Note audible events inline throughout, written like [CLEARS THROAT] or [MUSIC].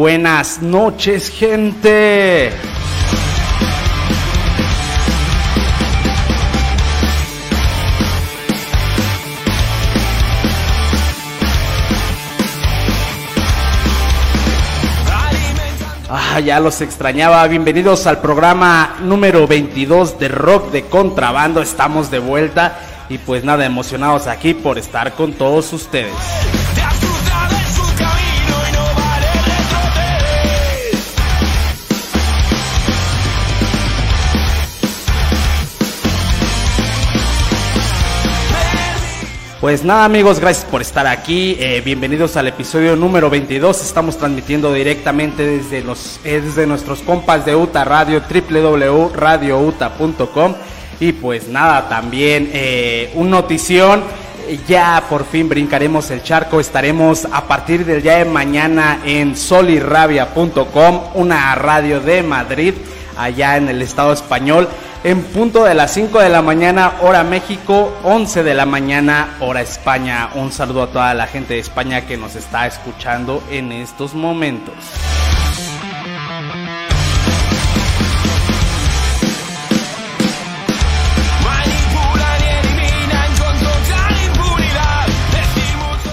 buenas noches, gente. Ah, ya los extrañaba. Bienvenidos al programa número 22 de Rock de Contrabando. Estamos de vuelta y pues nada, emocionados aquí por estar con todos ustedes. Pues nada amigos, gracias por estar aquí. Eh, bienvenidos al episodio número 22. Estamos transmitiendo directamente desde, los, eh, desde nuestros compas de UTA Radio, www.radiouta.com. Y pues nada, también eh, un notición. Ya por fin brincaremos el charco. Estaremos a partir del día de mañana en solirrabia.com, una radio de Madrid, allá en el Estado español en punto de las 5 de la mañana, hora México, 11 de la mañana, hora España. Un saludo a toda la gente de España que nos está escuchando en estos momentos.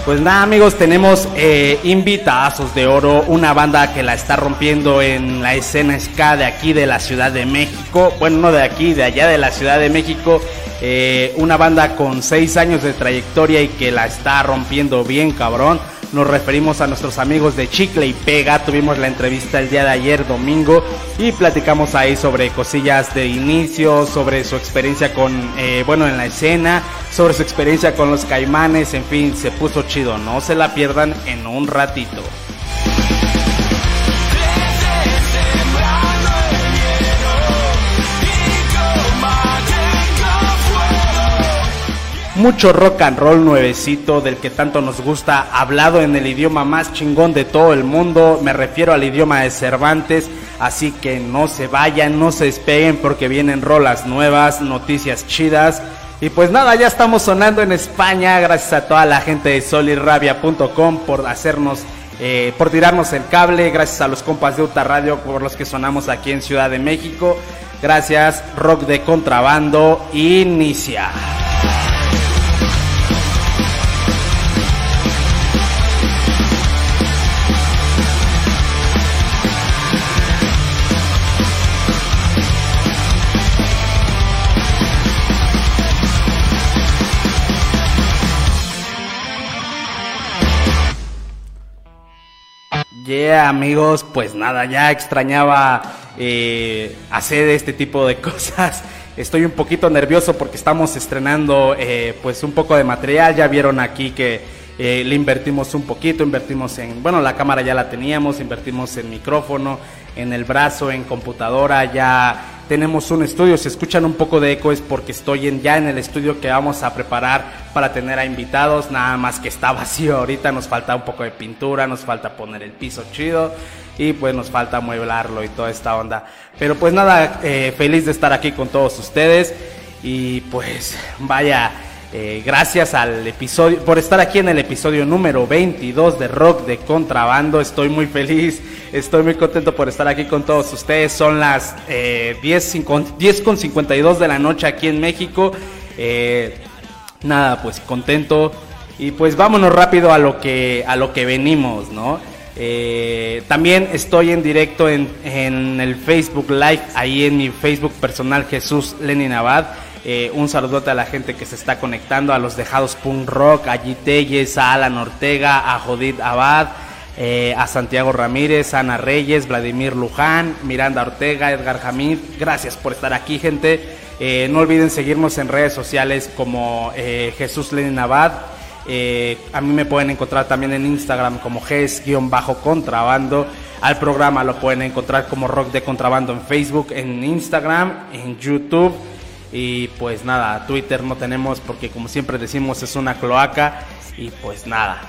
Pues nada amigos, tenemos eh, invitazos de oro, una banda que la está rompiendo en la escena ska de aquí de la Ciudad de México, bueno no de aquí, de allá de la Ciudad de México, eh, una banda con seis años de trayectoria y que la está rompiendo bien cabrón. Nos referimos a nuestros amigos de Chicle y Pega. Tuvimos la entrevista el día de ayer, domingo, y platicamos ahí sobre cosillas de inicio, sobre su experiencia con, eh, bueno, en la escena, sobre su experiencia con los caimanes. En fin, se puso chido. No se la pierdan en un ratito. Mucho rock and roll nuevecito del que tanto nos gusta, hablado en el idioma más chingón de todo el mundo, me refiero al idioma de Cervantes, así que no se vayan, no se despeguen porque vienen rolas nuevas, noticias chidas. Y pues nada, ya estamos sonando en España, gracias a toda la gente de solirrabia.com por hacernos, eh, por tirarnos el cable, gracias a los compas de Uta Radio por los que sonamos aquí en Ciudad de México. Gracias, Rock de Contrabando, inicia. Yeah, amigos, pues nada, ya extrañaba eh, hacer este tipo de [LAUGHS] cosas. Estoy un poquito nervioso porque estamos estrenando eh, pues un poco de material. Ya vieron aquí que eh, le invertimos un poquito, invertimos en, bueno, la cámara ya la teníamos, invertimos en micrófono, en el brazo, en computadora, ya tenemos un estudio. Si escuchan un poco de eco es porque estoy en, ya en el estudio que vamos a preparar para tener a invitados. Nada más que está [LAUGHS] vacío ahorita. Nos falta un poco de pintura, nos falta poner el piso chido y pues nos falta amueblarlo y toda esta onda. Pero pues nada, eh, feliz de estar aquí con todos ustedes y pues vaya. Eh, gracias al episodio, por estar aquí en el episodio número 22 de Rock de Contrabando. Estoy muy feliz, estoy muy contento por estar aquí con todos ustedes. Son las eh, 10, con 52 de la noche aquí en México. Eh, nada, pues contento. Y pues vámonos rápido a lo que, a lo que venimos, ¿no? Eh, también estoy en directo en, en el Facebook Live, ahí en mi Facebook personal Jesús Lenin Abad. Eh, un saludote a la gente que se está conectando, a los dejados Punk Rock, a Telles, a Alan Ortega, a Jodid Abad, eh, a Santiago Ramírez, Ana Reyes, Vladimir Luján, Miranda Ortega, Edgar Jamid. Gracias por estar aquí, gente. Eh, no olviden seguirnos en redes sociales como Jesús Lenin Abad. a mí me pueden encontrar también en Instagram como GES-contrabando. Al programa lo pueden encontrar como Rock de Contrabando en Facebook, en Instagram, en YouTube. Y pues nada, Twitter no tenemos porque como siempre decimos es una cloaca. Y pues nada.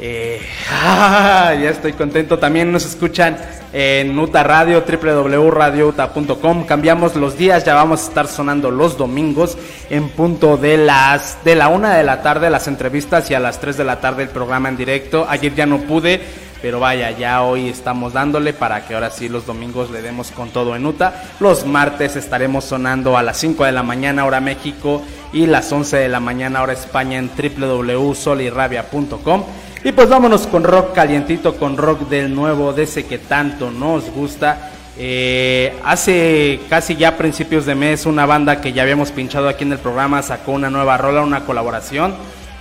Eh, [LAUGHS] ya estoy contento. También nos escuchan en Uta Radio, www.radiouta.com. Cambiamos los días, ya vamos a estar sonando los domingos en punto de las de la una de la tarde las entrevistas y a las 3 de la tarde el programa en directo. Ayer ya no pude Pero vaya, ya hoy estamos dándole para que ahora sí los domingos le demos con todo en UTA. Los martes estaremos sonando a las 5 de la mañana hora México y las 11 de la mañana hora España en www.solirrabia.com. Y pues vámonos con rock calientito, con rock del nuevo, de ese que tanto nos gusta. Eh, hace casi ya principios de mes una banda que ya habíamos pinchado aquí en el programa sacó una nueva rola, una colaboración.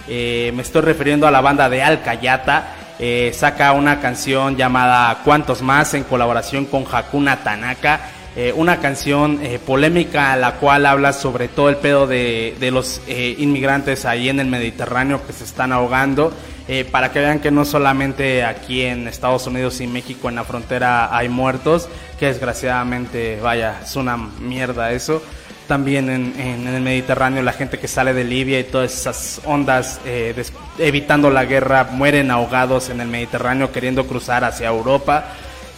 Eh, me estoy refiriendo a la banda de Alcayata. Eh, saca una canción llamada Cuantos más en colaboración con Hakuna Tanaka. una canción polémica la cual habla sobre todo el pedo de, de los inmigrantes ahí en el Mediterráneo que se están ahogando. Eh, para que vean que no solamente aquí en Estados Unidos y México en la frontera hay muertos, que desgraciadamente, vaya, es una mierda eso. También en, el Mediterráneo la gente que sale de Libia y todas esas ondas eh, evitando la guerra mueren ahogados en el Mediterráneo queriendo cruzar hacia Europa.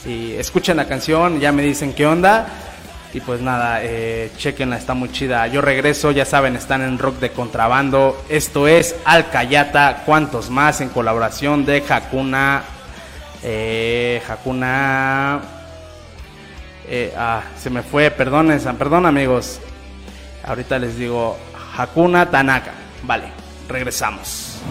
Y escuchen la canción, ya me dicen qué onda. Y pues nada, eh, chequenla, está muy chida. Yo regreso, ya saben, están en rock de contrabando. Esto es Alcayata, cuantos más en colaboración de Hakuna. Eh, Hakuna. Eh, ah, se me fue, perdonen, perdón amigos. Ahorita les digo Hakuna Tanaka. Vale, regresamos.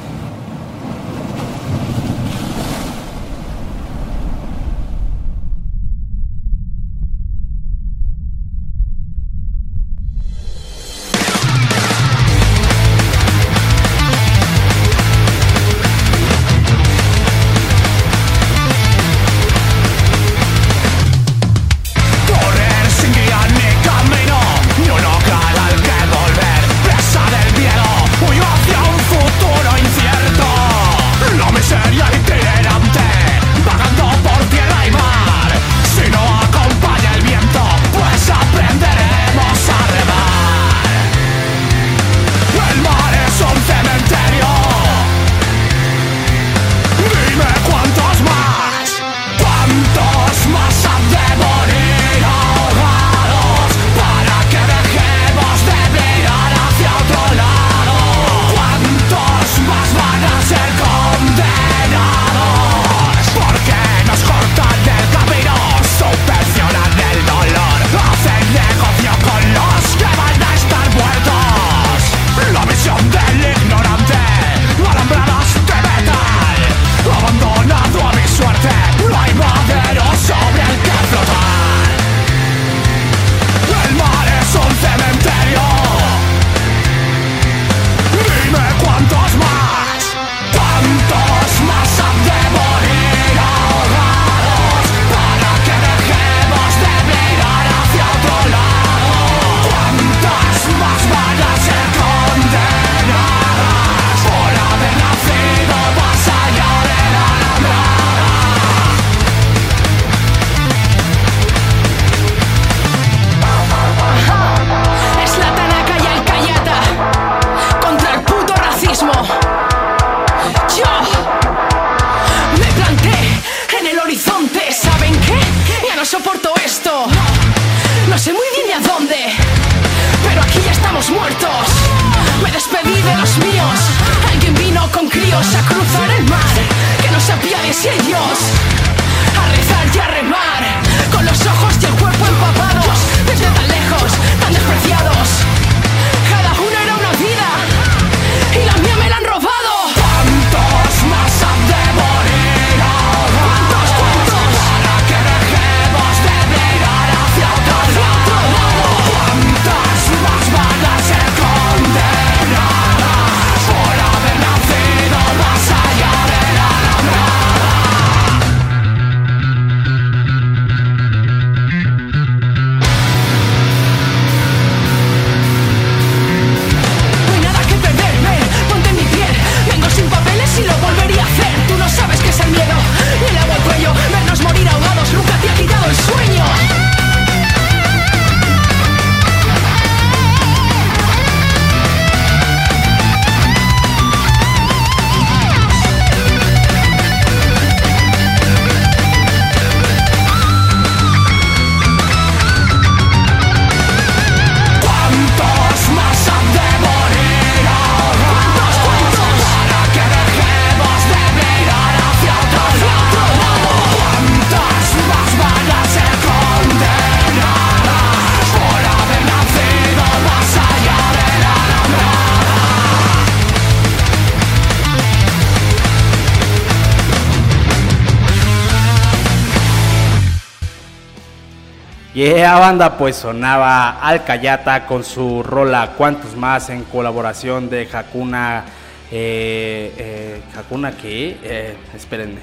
Y esa banda pues sonaba Alcayata con su rola Cuantos Más en colaboración de Hakuna. Eh, eh, ¿Hakuna qué? Eh, espérenme.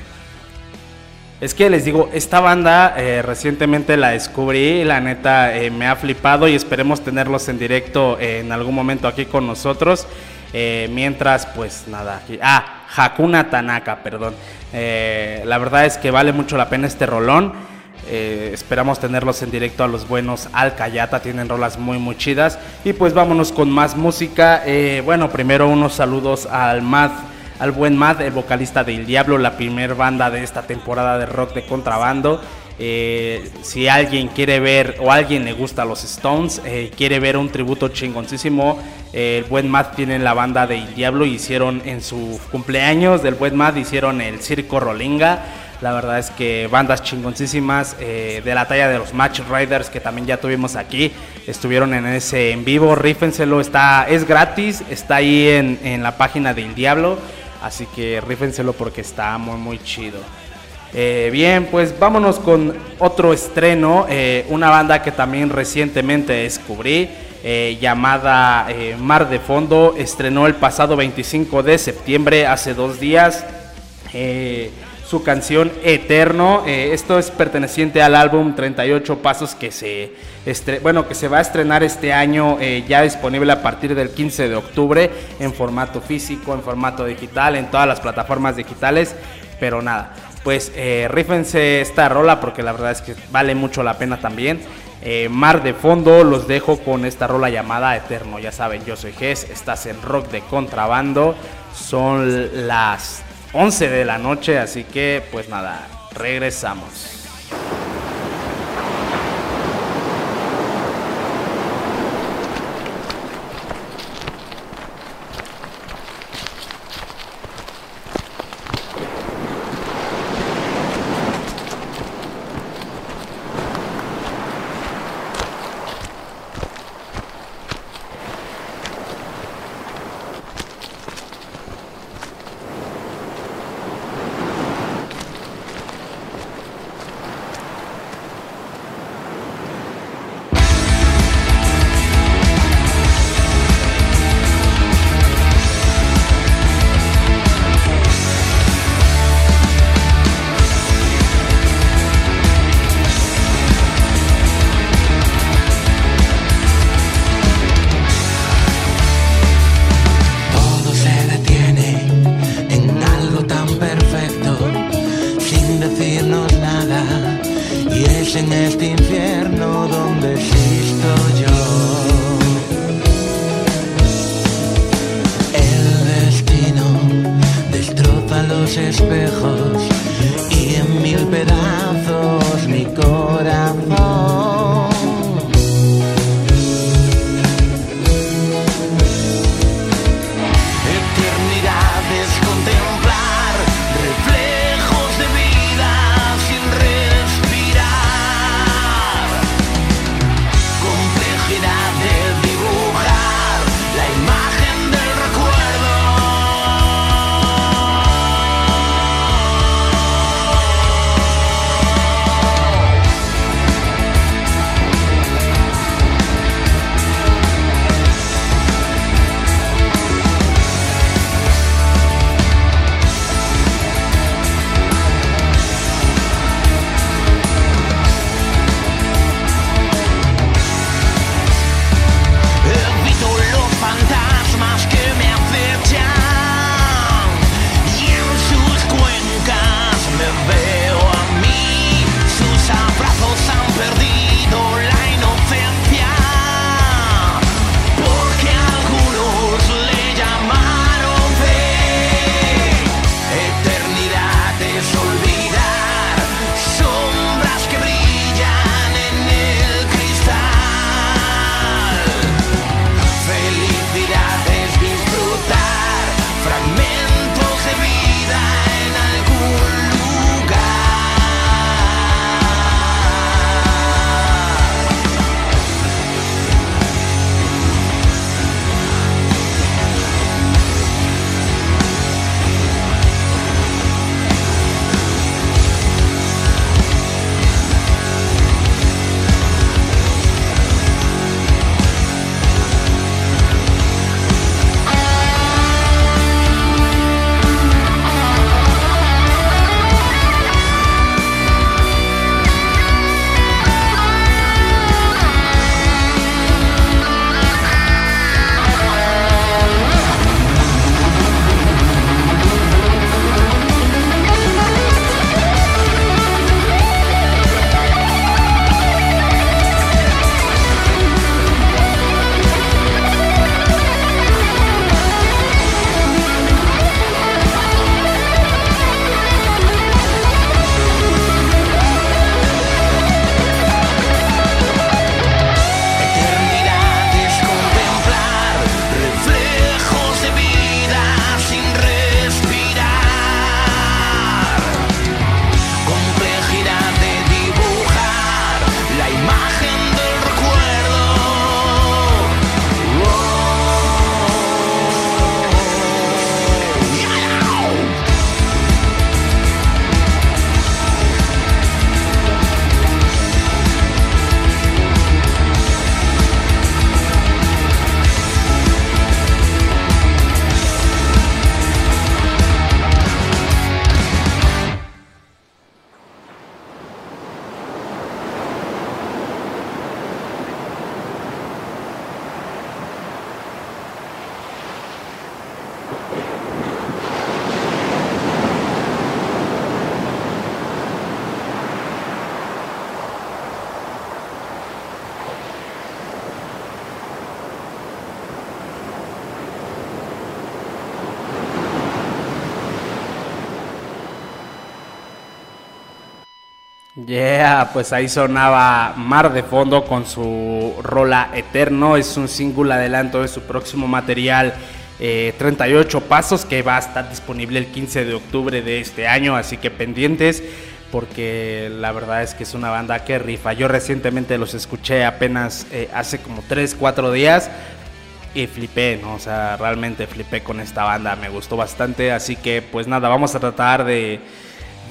Es que les digo, esta banda eh, recientemente la descubrí, la neta me ha flipado y esperemos tenerlos en directo en algún momento aquí con nosotros. Mientras, pues nada. Ah, Hakuna Tanaka, perdón. la verdad es que vale mucho la pena este rolón. Esperamos tenerlos en directo a los buenos Alcayata, tienen rolas muy muy chidas. Y pues vámonos con más música. bueno, primero unos saludos al Mad al buen Matt, el vocalista de El Diablo, la primer banda de esta temporada de rock de contrabando. Eh, si alguien quiere ver o alguien le gusta los Stones, eh, quiere ver un tributo chingoncísimo, eh, el buen Matt tiene la banda de El Diablo, hicieron en su cumpleaños del buen Matt, hicieron el Circo Rolinga. La verdad es que bandas chingoncísimas de la talla de los Match Riders que también ya tuvimos aquí, estuvieron en ese en vivo, rífenselo, está, es gratis, está ahí en, en la página de El Diablo. Así que rífenselo porque está muy, muy chido. Eh, bien, pues vámonos con otro estreno. Eh, una banda que también recientemente descubrí. Eh, llamada Mar de Fondo. Estrenó el pasado 25 de septiembre, hace dos días su canción Eterno. Eh, esto es perteneciente al álbum 38 Pasos que se, bueno, que se va a estrenar este año, eh, ya disponible a partir del 15 de octubre en formato físico, en formato digital, en todas las plataformas digitales. Pero nada, pues eh, rífense esta rola porque la verdad es que vale mucho la pena también. Eh, mar de fondo, los dejo con esta rola llamada Eterno. Ya saben, yo soy Gess, estás en rock de contrabando. Son las 11 de la noche, así que pues nada, regresamos. despair. Yeah, pues ahí sonaba Mar de Fondo con su rola Eterno. Es un single adelanto de su próximo material 38 eh, Pasos que va a estar disponible el 15 de octubre de este año. Así que pendientes porque la verdad es que es una banda que rifa. Yo recientemente los escuché apenas eh, hace como 3, 4 días y flipé, ¿no? O sea, realmente flipé con esta banda, me gustó bastante. Así que pues nada, vamos a tratar de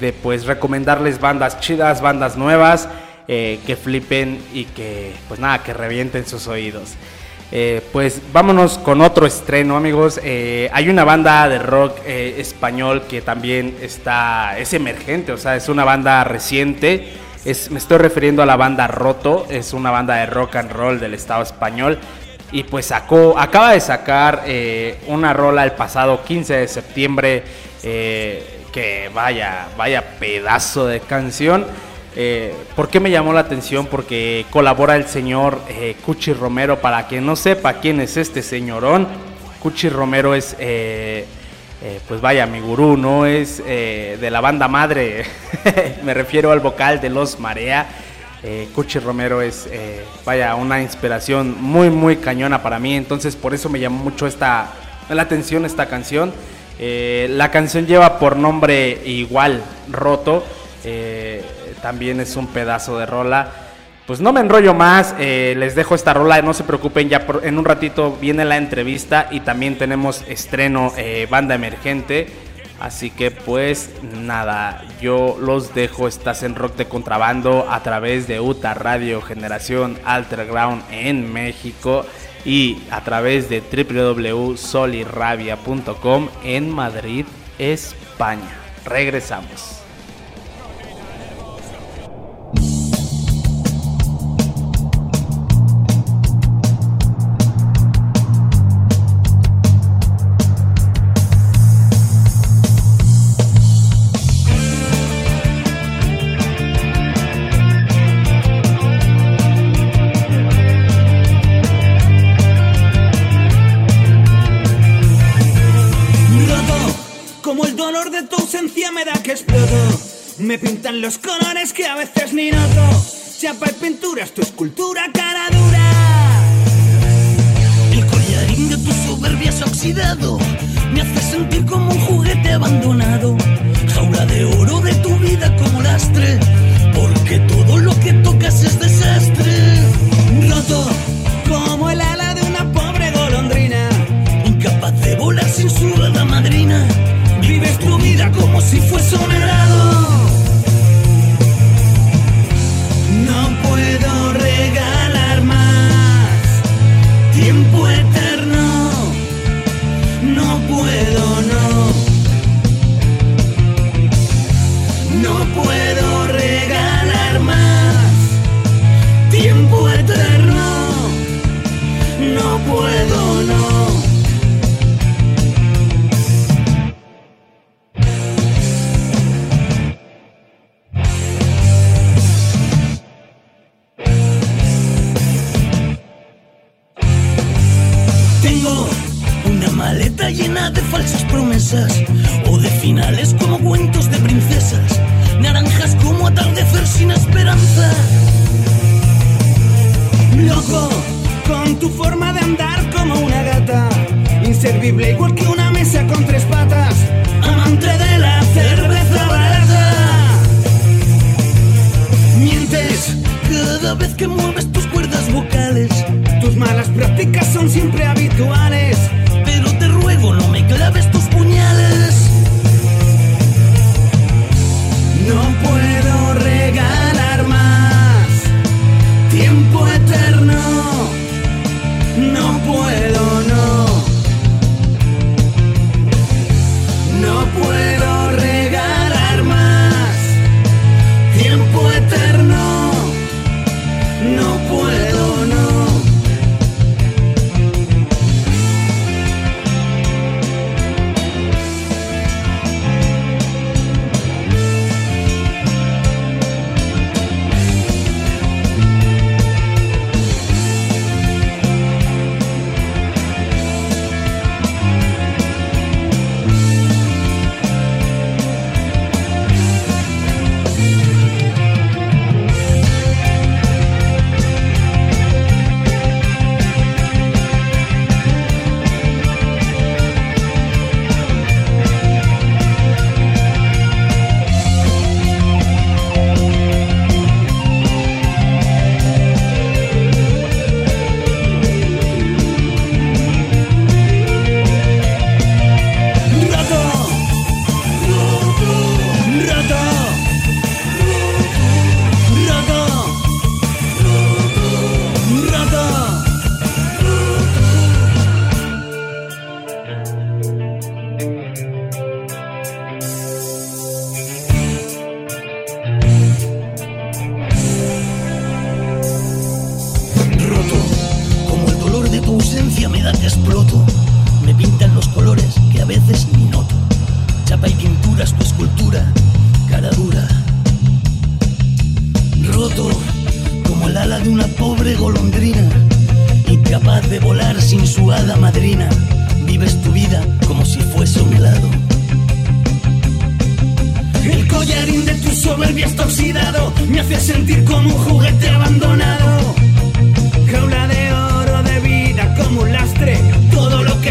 de pues recomendarles bandas chidas, bandas nuevas, eh, que flipen y que pues nada, que revienten sus oídos. Eh, pues vámonos con otro estreno amigos. Eh, hay una banda de rock español que también está, es emergente, o sea, es una banda reciente. Es, me estoy refiriendo a la banda Roto, es una banda de rock and roll del Estado español. Y pues sacó, acaba de sacar una rola el pasado 15 de septiembre que vaya, vaya pedazo de canción. Eh, ¿Por qué me llamó la atención? Porque colabora el señor eh, Cuchi Romero. Para quien no sepa quién es este señorón, Cuchi Romero es, eh, pues vaya, mi gurú, ¿no? Es de la banda madre. [LAUGHS] me refiero al vocal de Los Marea. Cuchi Romero es, vaya, una inspiración muy, muy cañona para mí. Entonces, por eso me llamó mucho esta, la atención esta canción. Eh, la canción lleva por nombre igual, Roto. Eh, también es un pedazo de rola. Pues no me enrollo más, eh, les dejo esta rola, no se preocupen, ya en un ratito viene la entrevista y también tenemos estreno banda emergente. Así que pues nada, yo los dejo, estás en Rock de Contrabando a través de UTA Radio Generación Alterground en México y a través de www.solirrabia.com en Madrid, España. Regresamos. Me pintan los colores que a veces ni noto. Chapa y pinturas, tu escultura cara dura. El collarín de tu soberbia es oxidado. Me hace sentir como un juguete abandonado. Jaula de oro de tu vida como lastre. Porque todo lo que tocas es desastre. Roto como el ala de una pobre golondrina. Incapaz de volar sin su hada madrina. Vives tu vida como si fuese un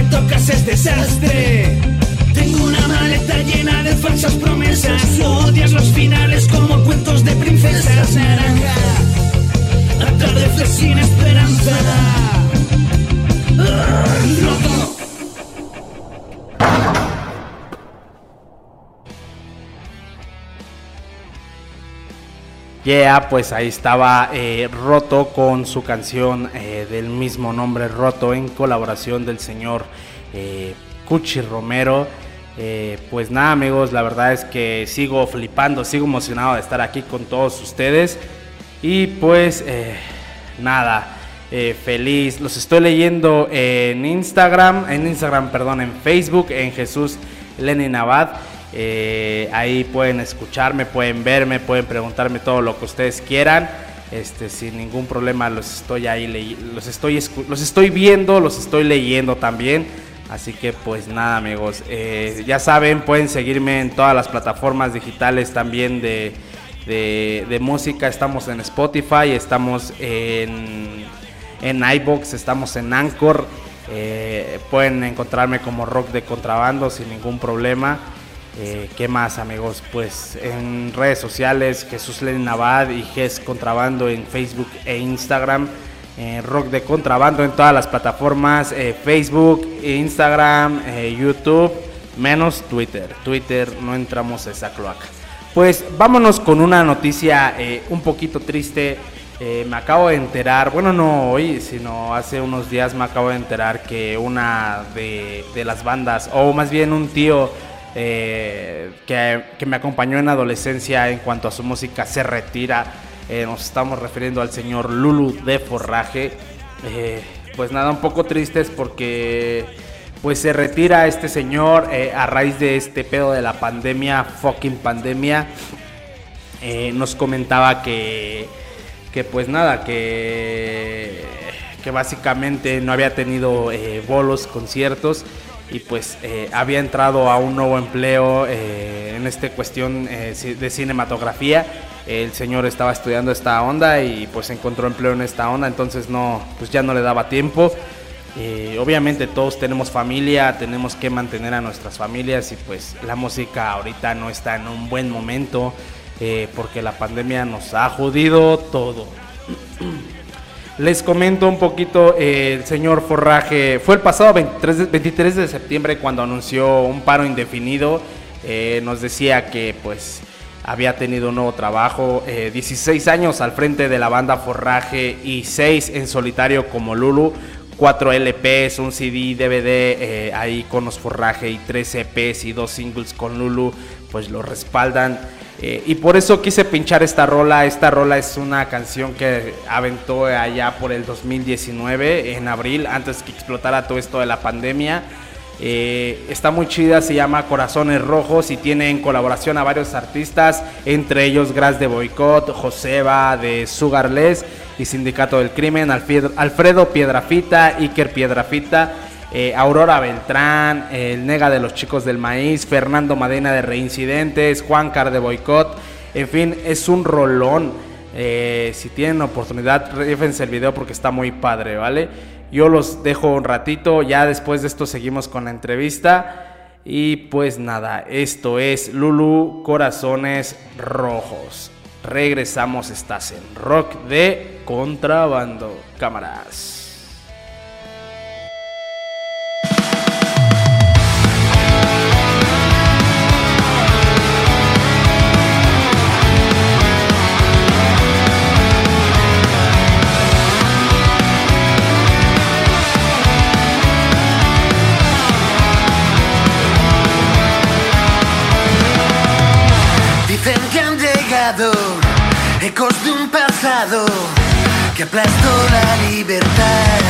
tocas es desastre. Pues ahí estaba eh, Roto con su canción eh, del mismo nombre, Roto, en colaboración del señor eh, Cuchi Romero. Pues nada amigos, la verdad es que sigo flipando, sigo emocionado de estar aquí con todos ustedes. Y pues nada, feliz. Los estoy leyendo en Instagram, en Instagram, perdón, en Facebook, en Jesús Lenin Abad. Eh, ahí pueden escucharme, pueden verme, pueden preguntarme todo lo que ustedes quieran. Este, sin ningún problema los estoy ahí los estoy los estoy viendo, los estoy leyendo también. Así que pues nada amigos, Eh, ya saben, pueden seguirme en todas las plataformas digitales también de, de, de música. Estamos en Spotify, estamos en, en iBox, estamos en Anchor. Eh, pueden encontrarme como rock de contrabando sin ningún problema. Eh, ¿Qué más amigos? Pues en redes sociales Jesús Lenin Abad y Ges Contrabando en Facebook e Instagram. Eh, rock de Contrabando en todas las plataformas. eh, Facebook, Instagram, YouTube, menos Twitter. Twitter no entramos a esa cloaca. Pues vámonos con una noticia un poquito triste. Me acabo de enterar, bueno, no hoy, sino hace unos días me acabo de enterar que una de las bandas, o más bien un tío eh, que, que me acompañó en adolescencia en cuanto a su música, se retira. Eh, nos estamos refiriendo al señor Lulu de Forraje. Eh, pues nada, un poco tristes porque pues se retira este señor a raíz de este pedo de la pandemia, fucking pandemia. Nos comentaba que, que pues nada, que, que básicamente no había tenido bolos, conciertos y pues eh, había entrado a un nuevo empleo eh, en esta cuestión eh, de cinematografía. El señor estaba estudiando esta onda y pues encontró empleo en esta onda, entonces no, pues ya no le daba tiempo. Eh, obviamente todos tenemos familia, tenemos que mantener a nuestras familias y pues la música ahorita no está en un buen momento porque la pandemia nos ha jodido todo. Les comento un poquito, eh, el señor Forraje, fue el pasado 23 de, 23 de septiembre cuando anunció un paro indefinido, eh, nos decía que pues había tenido un nuevo trabajo, eh, 16 años al frente de la banda Forraje y 6 en solitario como Lulu, 4 LPs, un CD, DVD eh, ahí con los Forraje y 3 EPs y 2 singles con Lulu, pues lo respaldan. Eh, y por eso quise pinchar esta rola. Esta rola es una canción que aventó allá por el 2019, en abril, antes que explotara todo esto de la pandemia. Eh, está muy chida, se llama Corazones Rojos y tiene en colaboración a varios artistas, entre ellos Gras de Boicot, Joseba de Sugarless y Sindicato del Crimen, Alfred- Alfredo Piedrafita, Iker Piedrafita, eh, Aurora Beltrán, el Nega de los Chicos del Maíz, Fernando Madena de Reincidentes, Juan Car de Boicot, en fin, es un rolón. Eh, si tienen oportunidad, rífense el video porque está muy padre, ¿vale? Yo los dejo un ratito, ya después de esto seguimos con la entrevista. Y pues nada, esto es Lulu Corazones Rojos. Regresamos, estás en Rock de Contrabando. Cámaras. Que aplastó la libertad.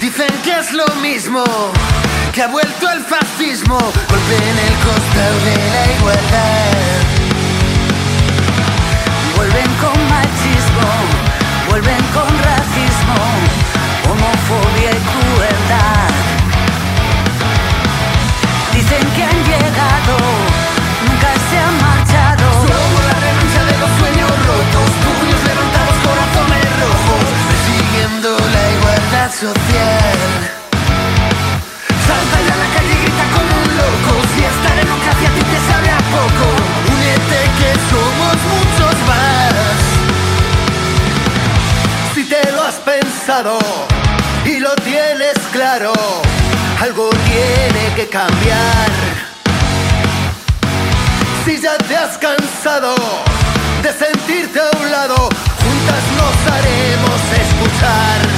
Dicen que es lo mismo que ha vuelto el fascismo, golpeen el costado de la igualdad. Vuelven con machismo, vuelven con racismo, homofobia y crueldad. Salta ya a la calle y grita como un loco, si esta democracia a ti te sabe a poco, únete que somos muchos más. Si te lo has pensado y lo tienes claro, algo tiene que cambiar. Si ya te has cansado de sentirte a un lado, juntas nos haremos escuchar.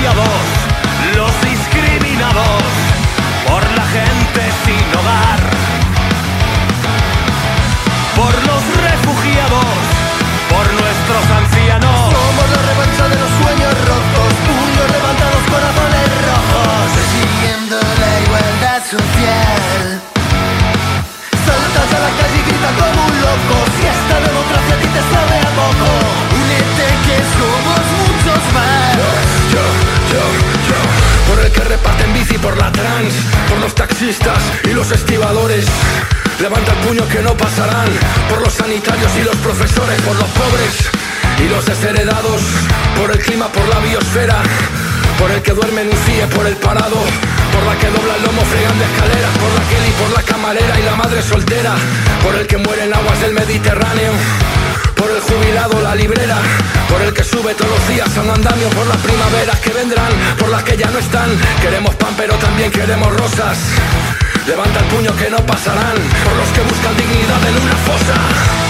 Los discriminados, por la gente sin hogar. Por los refugiados, por nuestros ancianos. Somos la revancha de los sueños rotos, puños levantados, corazones rojos. Persiguiendo la igualdad social. Saltas a la calle y grita como un loco Si esta democracia a ti te sabe a poco Únete que reparten bici por la trans, por los taxistas y los estibadores. Levanta el puño que no pasarán, por los sanitarios y los profesores, por los pobres y los desheredados, por el clima, por la biosfera, por el que duerme en un CIE, por el parado, por la que dobla el lomo fregando escaleras, por la Kelly, por la camarera y la madre soltera, por el que muere en aguas del Mediterráneo. Por el jubilado, la librera, por el que sube todos los días a un andamio, por las primaveras que vendrán, por las que ya no están. Queremos pan, pero también queremos rosas. Levanta el puño que no pasarán, por los que buscan dignidad en una fosa.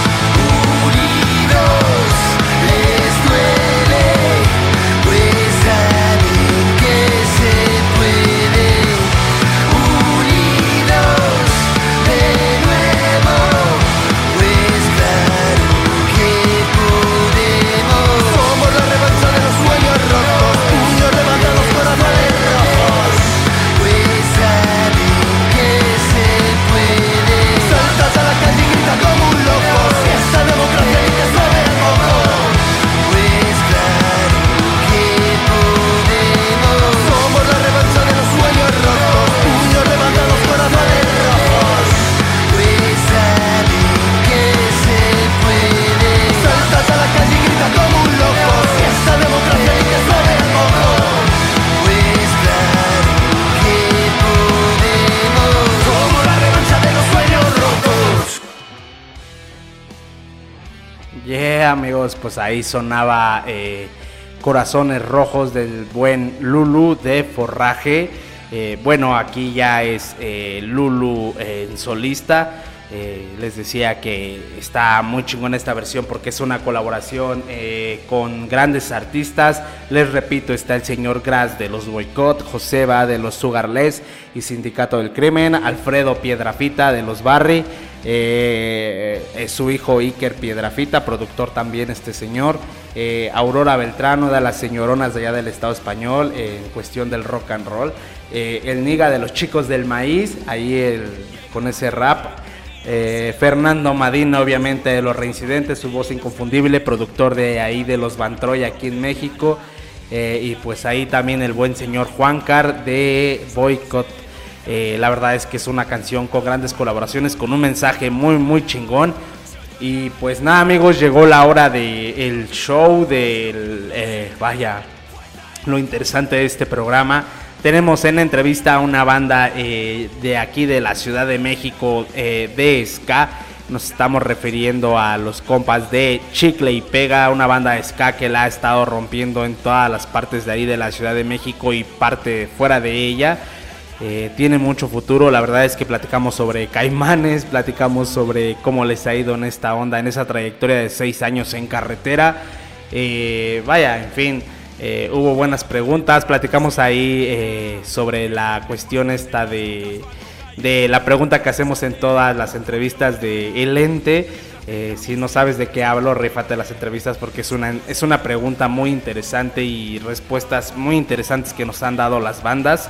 Pues ahí sonaba eh, Corazones Rojos del buen Lulu de Forraje. Eh, bueno, aquí ya es eh, Lulu en solista. Les decía que está muy chingona esta versión porque es una colaboración con grandes artistas. Les repito, está el señor Gras de los Boycott, Joseba de los Sugarless y Sindicato del Crimen, Alfredo Piedrafita de los Barry, eh, su hijo Iker Piedrafita, productor también este señor, eh, Aurora Beltrano de las señoronas de allá del Estado español en cuestión del rock and roll, eh, el Niga de los chicos del maíz, ahí el, con ese rap. Eh, Fernando Madina, obviamente de los reincidentes, su voz inconfundible, productor de ahí de los Bantroy aquí en México. Y pues ahí también el buen señor Juancar de Boycott. Eh, la verdad es que es una canción con grandes colaboraciones, con un mensaje muy, muy chingón. Y pues nada, amigos, llegó la hora del show, del. eh, vaya, lo interesante de este programa. Tenemos en la entrevista a una banda eh, de aquí de la Ciudad de México de ska. Nos estamos refiriendo a los compas de Chicle y Pega, una banda de ska que la ha estado rompiendo en todas las partes de ahí de la Ciudad de México y parte fuera de ella. Eh, tiene mucho futuro, la verdad es que platicamos sobre Caimanes, platicamos sobre cómo les ha ido en esta onda, en esa trayectoria de seis años en carretera. Eh, vaya, en fin, eh, hubo buenas preguntas, platicamos ahí sobre la cuestión esta de, de la pregunta que hacemos en todas las entrevistas de El Ente. Si no sabes de qué hablo, rífate las entrevistas porque es una, es una pregunta muy interesante y respuestas muy interesantes que nos han dado las bandas.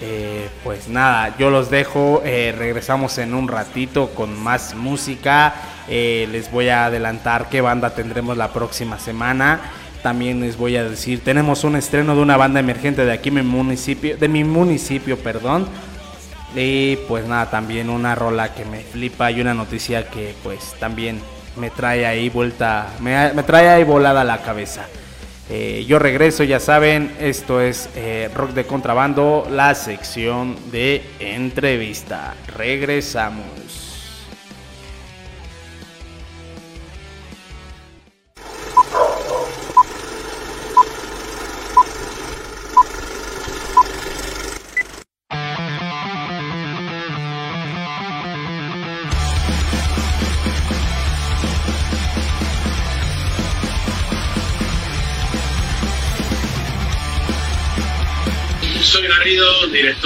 Eh, pues nada, yo los dejo, eh, regresamos en un ratito con más música, les voy a adelantar qué banda tendremos la próxima semana. También les voy a decir, tenemos un estreno de una banda emergente de aquí mi municipio, de mi municipio, perdón. Y pues nada, también una rola que me flipa y una noticia que pues también me trae ahí vuelta, me, trae ahí volada la cabeza. Eh, yo regreso, ya saben, esto es eh, Rock de Contrabando, la sección de entrevista. Regresamos.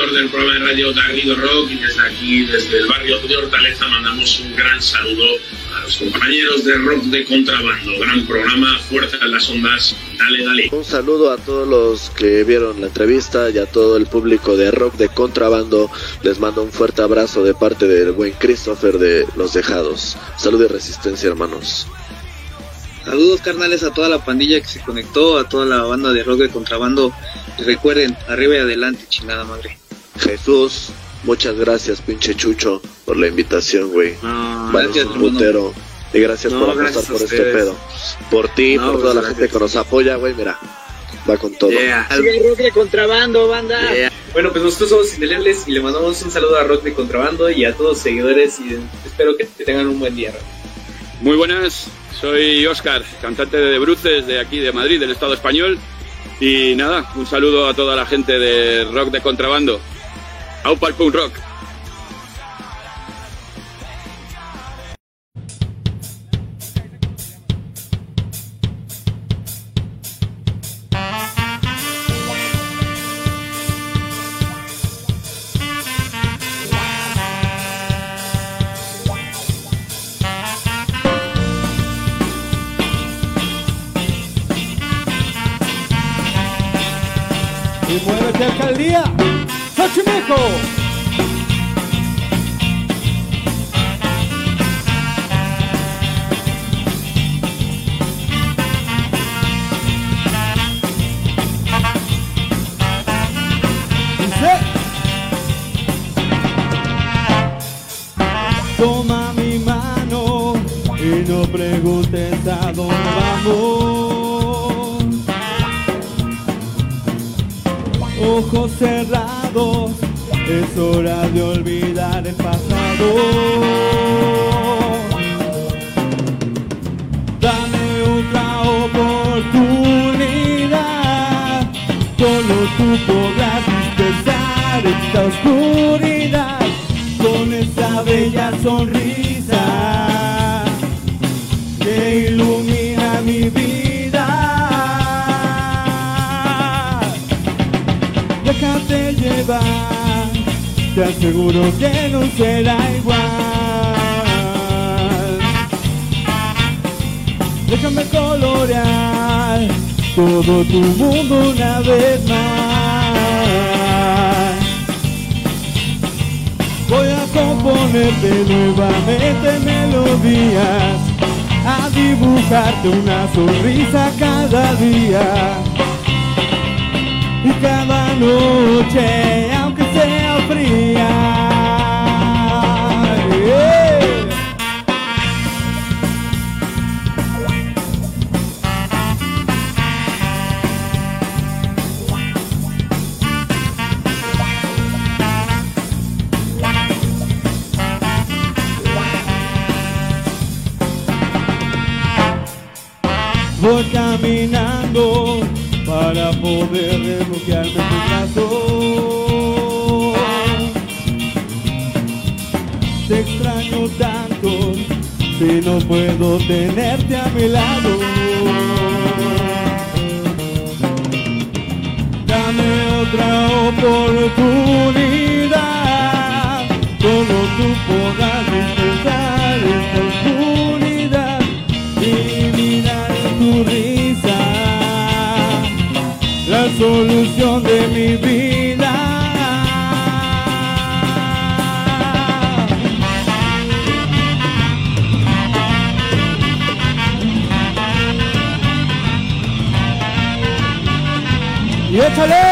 Director del programa de radio Garrido Rock y desde aquí, desde el barrio de Hortaleza, mandamos un gran saludo a los compañeros de Rock de Contrabando. Gran programa, fuerza en las ondas, dale, dale. Un saludo a todos los que vieron la entrevista y a todo el público de Rock de Contrabando. Les mando un fuerte abrazo de parte del buen Christopher de Los Dejados. Salud y resistencia, hermanos. Saludos carnales a toda la pandilla que se conectó, a toda la banda de rock de contrabando. Y recuerden, arriba y adelante, chingada madre. Jesús, muchas gracias, pinche Chucho, por la invitación, güey. No, gracias, putero. Y gracias por apostar por este pedo. Por ti, por toda la gente que nos apoya, güey, mira. Va con todo. Yeah. rock de contrabando, banda. Bueno, pues nosotros somos Indelebles y le mandamos un saludo a Rock de Contrabando y a todos los seguidores y espero que tengan un buen día. Muy buenas, soy Oscar, cantante de Bruces de aquí de Madrid, del Estado español. Y nada, un saludo a toda la gente de rock de contrabando. Aupa el punk rock. Xochimilco. Toma mi mano y no preguntes a dónde vamos. ojos cerrados, el pasado. Dame otra oportunidad, solo tú podrás dispersar esta oscuridad con esa bella sonrisa que ilumina mi vida. déjate llevar, te aseguro que no será igual. Déjame colorear todo tu mundo una vez más. Voy a componerte nuevamente melodías, a dibujarte una sonrisa cada día y cada noche, no puedo tenerte a mi lado. Dame otra oportunidad, solo tú podrás disfrutar esta oscuridad y mirar tu risa, la solución de mi vida. Y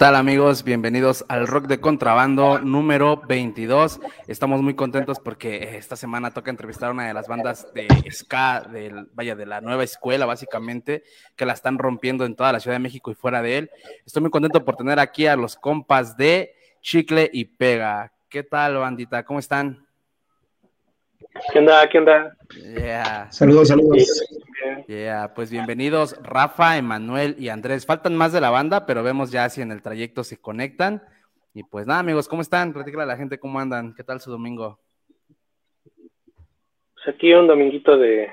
tal amigos? Bienvenidos al Rock de Contrabando número 22. Estamos muy contentos porque esta semana toca entrevistar a una de las bandas de ska, del, vaya, de la nueva escuela básicamente, que la están rompiendo en toda la Ciudad de México y fuera de él. Estoy muy contento por tener aquí a los compas de Chicle y Pega. ¿Qué tal bandita? ¿Cómo están? ¿Qué onda? ¿Qué onda? Saludos, saludos. Yeah, pues bienvenidos Rafa, Emanuel y Andrés. Faltan más de la banda, pero vemos ya si en el trayecto se conectan. Y pues nada, amigos, ¿cómo están? Platícale a la gente cómo andan. ¿Qué tal su domingo? Pues aquí un dominguito de,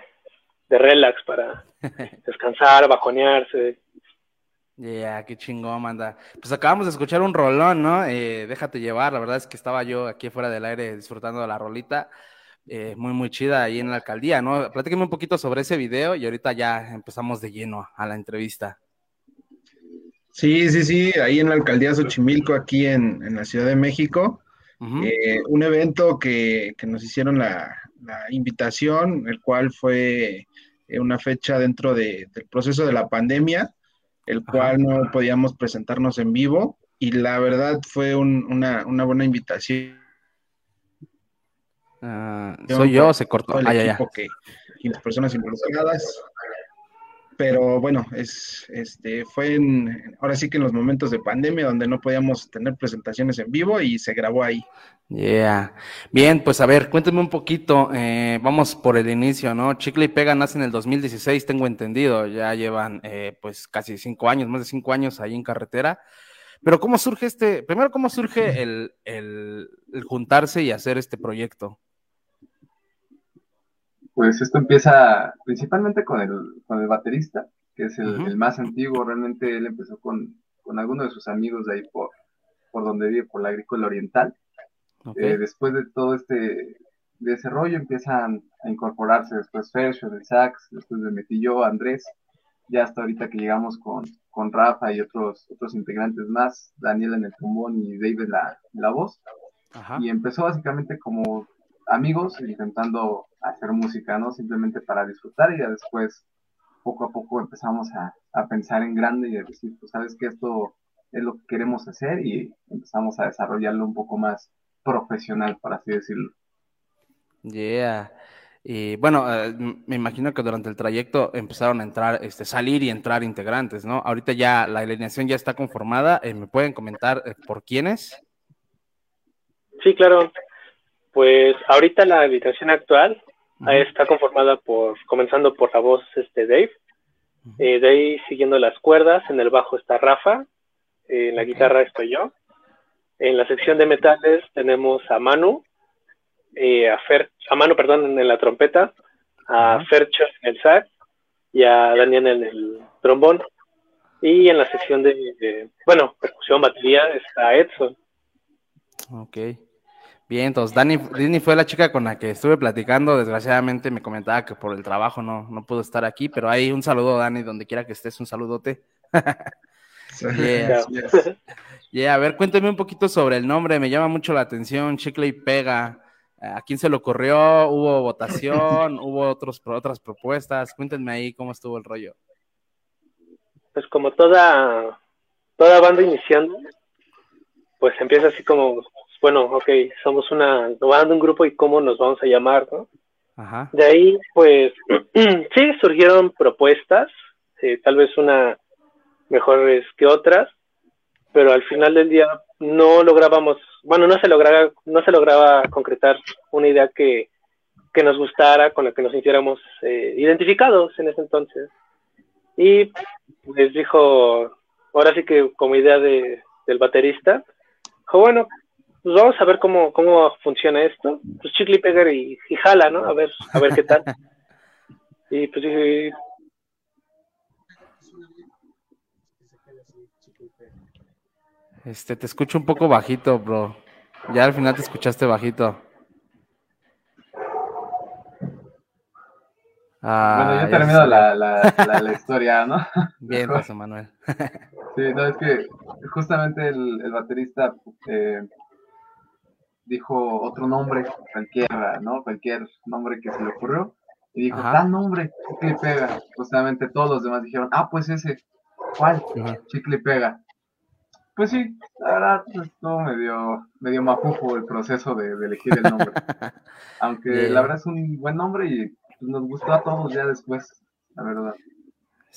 relax para [LAUGHS] descansar, bajonearse. Yeah, qué chingón, manda. Pues acabamos de escuchar un rolón, ¿no? Eh, déjate llevar, la verdad es que estaba yo aquí fuera del aire disfrutando de la rolita. Eh, muy, muy chida ahí en la alcaldía, ¿no? Platíqueme un poquito sobre ese video y ahorita ya empezamos de lleno a la entrevista. Sí, sí, sí, ahí en la alcaldía Xochimilco, aquí en, la Ciudad de México. Eh, un evento que, nos hicieron la, invitación, el cual fue eh, una fecha dentro del proceso de la pandemia, el cual no podíamos presentarnos en vivo y la verdad fue una, una buena invitación Ah, soy yo, se cortó. Ah, ya, Que, y las personas involucradas. Pero bueno, es, este, fue en, ahora sí que en los momentos de pandemia donde no podíamos tener presentaciones en vivo y se grabó ahí. Yeah. Bien, pues a ver, cuénteme un poquito. Eh, vamos por el inicio, ¿no? Chicle y Pega nace en el 2016, tengo entendido. Ya llevan eh, pues casi cinco años, más de cinco años ahí en carretera. Pero ¿cómo surge este, primero, cómo surge [LAUGHS] el, el juntarse y hacer este proyecto? Pues esto empieza principalmente con el, con el baterista, que es el, más antiguo. Realmente él empezó con, con algunos de sus amigos de ahí por, por donde vive, por la agrícola oriental. Eh, después de todo este desarrollo empiezan a incorporarse después Fercho, el sax, después de metí yo, Andrés, ya hasta ahorita que llegamos con, con Rafa y otros, otros integrantes más, Daniel en el trombón y David en la, la voz. Y empezó básicamente como amigos intentando hacer música, ¿no? Simplemente para disfrutar y ya después, poco a poco, empezamos a, pensar en grande y a decir, pues sabes que esto es lo que queremos hacer y empezamos a desarrollarlo un poco más profesional, por así decirlo. Yeah. Y bueno, eh, me imagino que durante el trayecto empezaron a entrar, este, salir y entrar integrantes, ¿no? Ahorita ya la alineación ya está conformada. Eh, ¿Me pueden comentar eh, por quiénes? Sí, claro. Pues ahorita la habitación actual está conformada por, comenzando por la voz este Dave, eh, de ahí siguiendo las cuerdas, en el bajo está Rafa, en la guitarra estoy yo, en la sección de metales tenemos a Manu, eh, a Fer, a Manu, perdón, en la trompeta, a Fercho en el sax y a Daniel en el trombón. Y en la sección de, bueno, percusión, batería, está Edson. Ok. Bien, entonces Dani, Dani fue la chica con la que estuve platicando. Desgraciadamente me comentaba que por el trabajo no, no pudo estar aquí, pero ahí un saludo, Dani, donde quiera que estés, un saludote. [LAUGHS] yeah. a ver, cuéntame un poquito sobre el nombre, me llama mucho la atención, Chicle y Pega. ¿A quién se le ocurrió? ¿Hubo votación? [LAUGHS] ¿Hubo otros, otras propuestas? Cuéntenme ahí cómo estuvo el rollo. Pues como toda, toda banda iniciando, pues empieza así como bueno, ok, somos una, banda, un grupo y cómo nos vamos a llamar, ¿no? Ajá. De ahí, pues, [CLEARS THROAT] sí, surgieron propuestas, eh, tal vez una mejores que otras, pero al final del día no lográbamos, bueno, no se lograba, no se lograba concretar una idea que, que nos gustara, con la que nos sintiéramos eh, identificados en ese entonces. Y les dijo, ahora sí que como idea de, del baterista, dijo, bueno, pues vamos a ver cómo, cómo funciona esto. Pues chicle pegar y, y, jala, ¿no? A ver, a ver qué tal. [LAUGHS] y pues dije... Este, te escucho un poco bajito, bro. Ya al final te escuchaste bajito. Ah, bueno, yo termino la, la, la, [LAUGHS] historia, ¿no? Bien, José Manuel. sí, no, es que justamente el, el baterista eh, dijo otro nombre, cualquiera, ¿no? Cualquier nombre que se le ocurrió. Y dijo, tal nombre, chicle y pega. Justamente todos los demás dijeron, ah, pues ese, ¿cuál? Chicle y pega. Pues sí, la verdad, estuvo medio, medio mafufo el proceso de, elegir el nombre. [LAUGHS] Aunque la verdad es un buen nombre y pues, nos gustó a todos ya después, la verdad.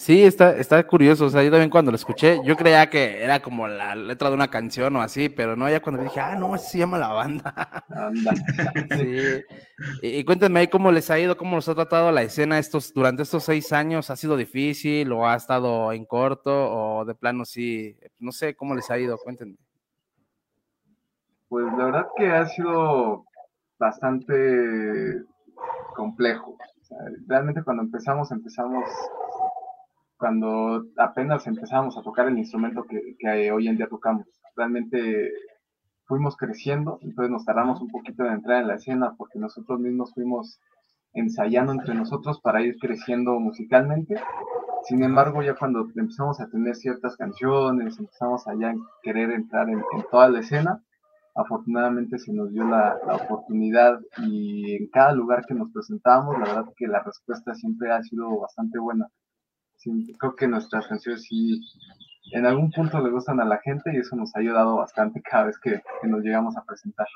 Sí, está, está curioso. O sea, yo también cuando lo escuché, yo creía que era como la letra de una canción o así, pero no, ya cuando dije, ah, no, así se llama la banda. [LAUGHS] sí. Y, cuéntenme ahí cómo les ha ido, cómo los ha tratado la escena estos, durante estos seis años. ¿Ha sido difícil o ha estado en corto o de plano sí? No sé cómo les ha ido, cuéntenme. Pues la verdad que ha sido bastante complejo. realmente cuando empezamos, empezamos cuando apenas empezamos a tocar el instrumento que, hoy en día tocamos. Realmente fuimos creciendo, entonces nos tardamos un poquito de entrar en la escena porque nosotros mismos fuimos ensayando entre nosotros para ir creciendo musicalmente. Sin embargo, ya cuando empezamos a tener ciertas canciones, empezamos a ya querer entrar en, toda la escena, afortunadamente se nos dio la, la, oportunidad y en cada lugar que nos presentamos, la verdad que la respuesta siempre ha sido bastante buena creo que nuestras canciones sí en algún punto le gustan a la gente y eso nos ha ayudado bastante cada vez que, nos llegamos a presentar.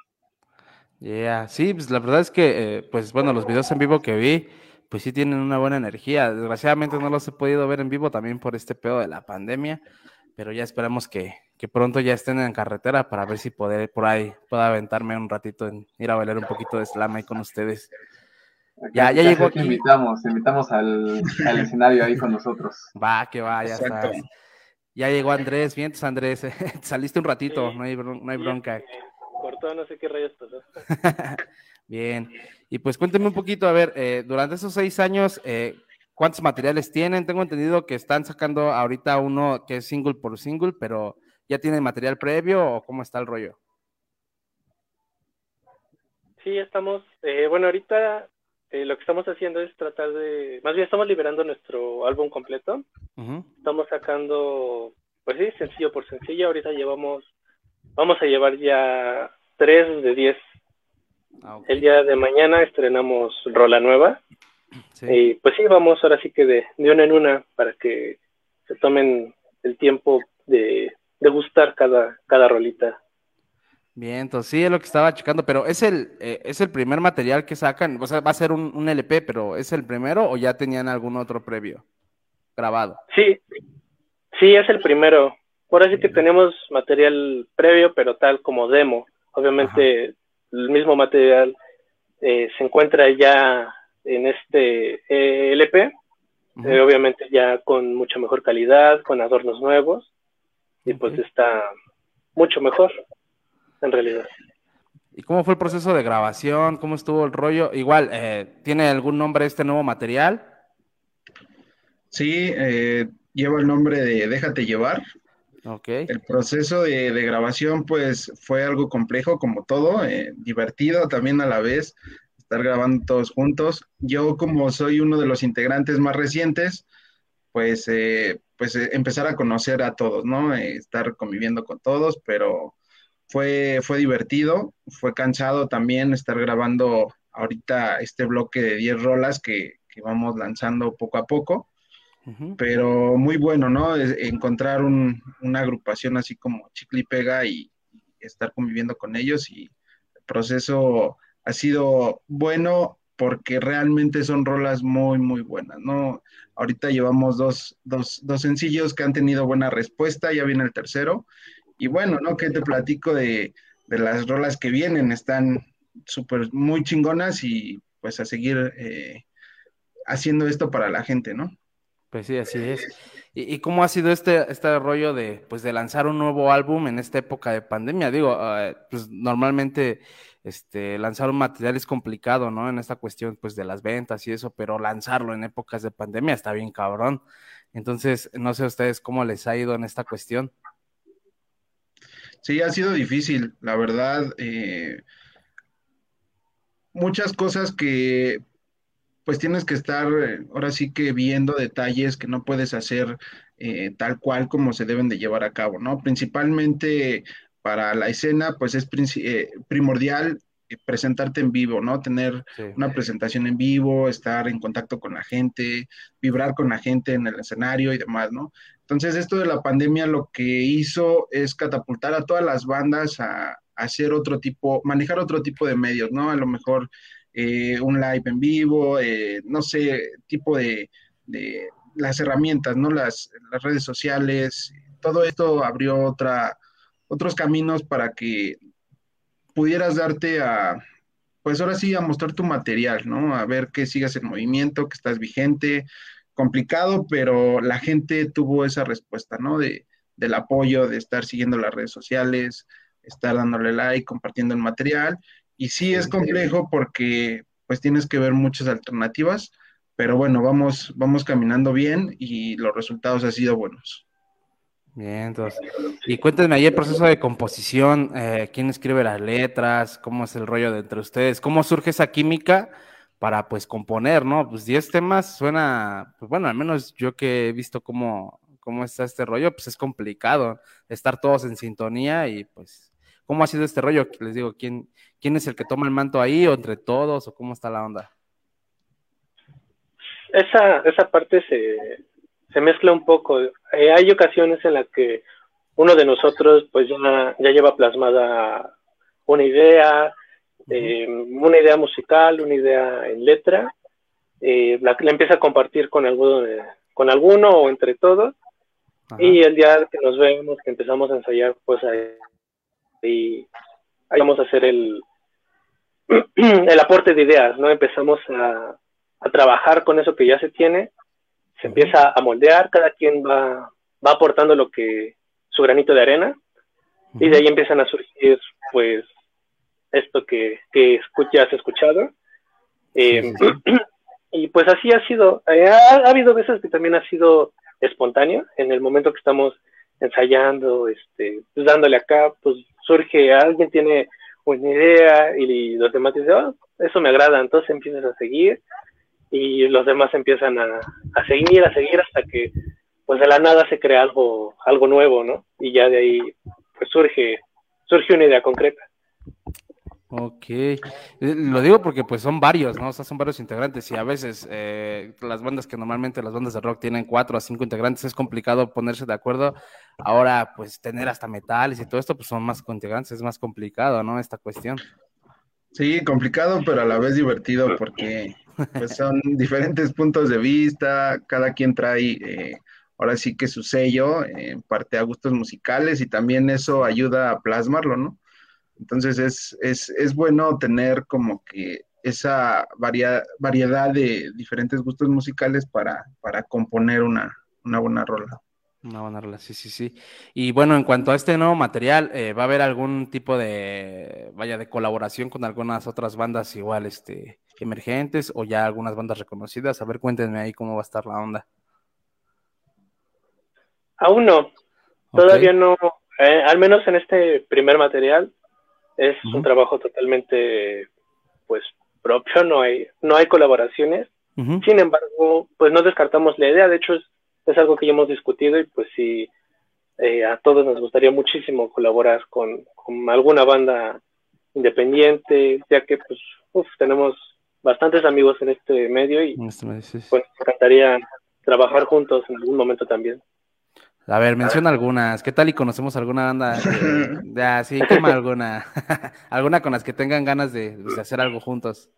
Yeah, sí, pues la verdad es que, eh, pues bueno, los videos en vivo que vi, pues sí tienen una buena energía. Desgraciadamente no los he podido ver en vivo también por este pedo de la pandemia, pero ya esperamos que, que pronto ya estén en carretera para ver si poder por ahí pueda aventarme un ratito en ir a bailar un poquito de slam ahí con ustedes ya, ya llegó aquí. invitamos, invitamos al, al, escenario ahí con nosotros. Va, que va, ya está. Ya llegó Andrés, vientos Andrés, [LAUGHS] saliste un ratito, no hay, no hay bronca. Cortó, no sé qué rayos pasó. [LAUGHS] Bien, y pues cuénteme un poquito, a ver, eh, durante esos seis años, eh, ¿cuántos materiales tienen? Tengo entendido que están sacando ahorita uno que es single por single, pero ¿ya tienen material previo o cómo está el rollo? Sí, estamos, eh, bueno, ahorita eh, lo que estamos haciendo es tratar de, más bien estamos liberando nuestro álbum completo. Estamos sacando, pues sí, sencillo por sencillo. Ahorita llevamos, vamos a llevar ya tres de diez. Ah, El día de mañana estrenamos Rola Nueva. Y pues sí, vamos ahora sí que de, de una en una para que se tomen el tiempo de, de gustar cada, cada rolita. Bien, entonces sí es lo que estaba checando, pero es el, eh, es el primer material que sacan, o sea, va a ser un, LP, pero ¿es el primero o ya tenían algún otro previo grabado? Sí, sí, es el primero. Ahora sí que tenemos material previo, pero tal como demo. Obviamente el mismo material eh, se encuentra ya en este eh, LP, obviamente ya con mucha mejor calidad, con adornos nuevos, y pues está mucho mejor en realidad. ¿Y cómo fue el proceso de grabación? ¿Cómo estuvo el rollo? Igual, eh, ¿tiene algún nombre este nuevo material? Sí, eh, lleva el nombre de Déjate llevar. Okay. El proceso de, grabación pues fue algo complejo como todo, eh, divertido también a la vez, estar grabando todos juntos. Yo como soy uno de los integrantes más recientes, pues, eh, pues eh, empezar a conocer a todos, ¿no? estar conviviendo con todos, pero fue, fue divertido, fue cansado también estar grabando ahorita este bloque de 10 rolas que, que vamos lanzando poco a poco pero muy bueno, ¿no? encontrar una agrupación así como Chicle y Pega y, estar conviviendo con ellos y el proceso ha sido bueno porque realmente son rolas muy, muy buenas, ¿no? Ahorita llevamos dos, dos, dos sencillos que han tenido buena respuesta, ya viene el tercero. Y bueno, ¿no? ¿Qué te platico de, de las rolas que vienen? Están súper, muy chingonas y pues a seguir eh, haciendo esto para la gente, ¿no? Pues sí, así es. ¿Y, cómo ha sido este, este rollo de, pues, de lanzar un nuevo álbum en esta época de pandemia? Digo, ah, pues normalmente este, lanzar un material es complicado, ¿no? En esta cuestión, pues, de las ventas y eso, pero lanzarlo en épocas de pandemia está bien cabrón. Entonces, no sé a ustedes cómo les ha ido en esta cuestión. Sí, ha sido difícil, la verdad. Eh, muchas cosas que pues tienes que estar eh, ahora sí que viendo detalles que no puedes hacer eh, tal cual como se deben de llevar a cabo, ¿no? Principalmente para la escena, pues es eh, primordial presentarte en vivo, ¿no? Tener una presentación en vivo, estar en contacto con la gente, vibrar con la gente en el escenario y demás, ¿no? Entonces, esto de la pandemia lo que hizo es catapultar a todas las bandas a, hacer otro tipo, manejar otro tipo de medios, ¿no? A lo mejor eh, un live en vivo, eh, no sé, tipo de, las herramientas, ¿no? Las, las, redes sociales, todo esto abrió otra, otros caminos para que pudieras darte a, pues ahora sí, a mostrar tu material, ¿no? A ver que sigas en movimiento, que estás vigente, complicado, pero la gente tuvo esa respuesta, ¿no? De, del apoyo, de estar siguiendo las redes sociales, estar dándole like, compartiendo el material. Y sí es complejo porque pues tienes que ver muchas alternativas, pero bueno, vamos, vamos caminando bien y los resultados han sido buenos. Bien, entonces, y cuéntenme ahí el proceso de composición, eh, quién escribe las letras, cómo es el rollo de entre ustedes, cómo surge esa química para pues componer, ¿no? Pues 10 temas suena, pues bueno, al menos yo que he visto cómo, cómo está este rollo, pues es complicado estar todos en sintonía y pues ¿Cómo ha sido este rollo? Les digo, ¿quién, quién es el que toma el manto ahí o entre todos o cómo está la onda? Esa, esa parte se, se mezcla un poco. Eh, hay ocasiones en las que uno de nosotros pues ya, ya lleva plasmada una idea, eh, una idea musical, una idea en letra, eh, la, la empieza a compartir con alguno, con alguno o entre todos, y el día que nos vemos, que empezamos a ensayar, pues ahí ahí vamos a hacer el, [CLEARS THROAT] el aporte de ideas, ¿no? Empezamos a, a, trabajar con eso que ya se tiene, se empieza a moldear, cada quien va, va aportando lo que, su granito de arena, y de ahí empiezan a surgir, pues, esto que, que ya has escuchado. Eh, [CLEARS THROAT] y pues así ha sido, eh, ha, ha, habido veces que también ha sido espontáneo, en el momento que estamos ensayando, este, pues dándole acá, pues surge, alguien tiene una idea y los demás dicen, oh, eso me agrada, entonces empiezas a seguir y los demás empiezan a, a seguir, a seguir hasta que pues de la nada se crea algo, algo nuevo, ¿no? Y ya de ahí pues surge, surge una idea concreta. Ok, eh, lo digo porque pues son varios, ¿no? O sea, son varios integrantes y a veces eh, las bandas que normalmente las bandas de rock tienen cuatro a cinco integrantes es complicado ponerse de acuerdo. Ahora pues tener hasta metales y todo esto pues son más integrantes, es más complicado, ¿no? Esta cuestión. Sí, complicado pero a la vez divertido porque pues son [LAUGHS] diferentes puntos de vista, cada quien trae eh, ahora sí que su sello en parte a gustos musicales y también eso ayuda a plasmarlo, ¿no? Entonces es, es, es bueno tener como que esa variedad de diferentes gustos musicales para, para componer una, una buena rola. Una buena rola, sí, sí, sí. Y bueno, en cuanto a este nuevo material, eh, ¿va a haber algún tipo de, vaya, de colaboración con algunas otras bandas igual, este, emergentes o ya algunas bandas reconocidas? A ver, cuéntenme ahí cómo va a estar la onda. Aún no, todavía no, eh, al menos en este primer material es un trabajo totalmente pues propio, no hay, no hay colaboraciones. Sin embargo, pues no descartamos la idea, de hecho es, es algo que ya hemos discutido y pues sí, eh, a todos nos gustaría muchísimo colaborar con, con alguna banda independiente, ya que pues uf, tenemos bastantes amigos en este medio y este pues me encantaría trabajar juntos en algún momento también. A ver, menciona algunas. ¿Qué tal y conocemos alguna banda? Ya, sí, quema alguna. [LAUGHS] alguna con las que tengan ganas de, hacer algo juntos.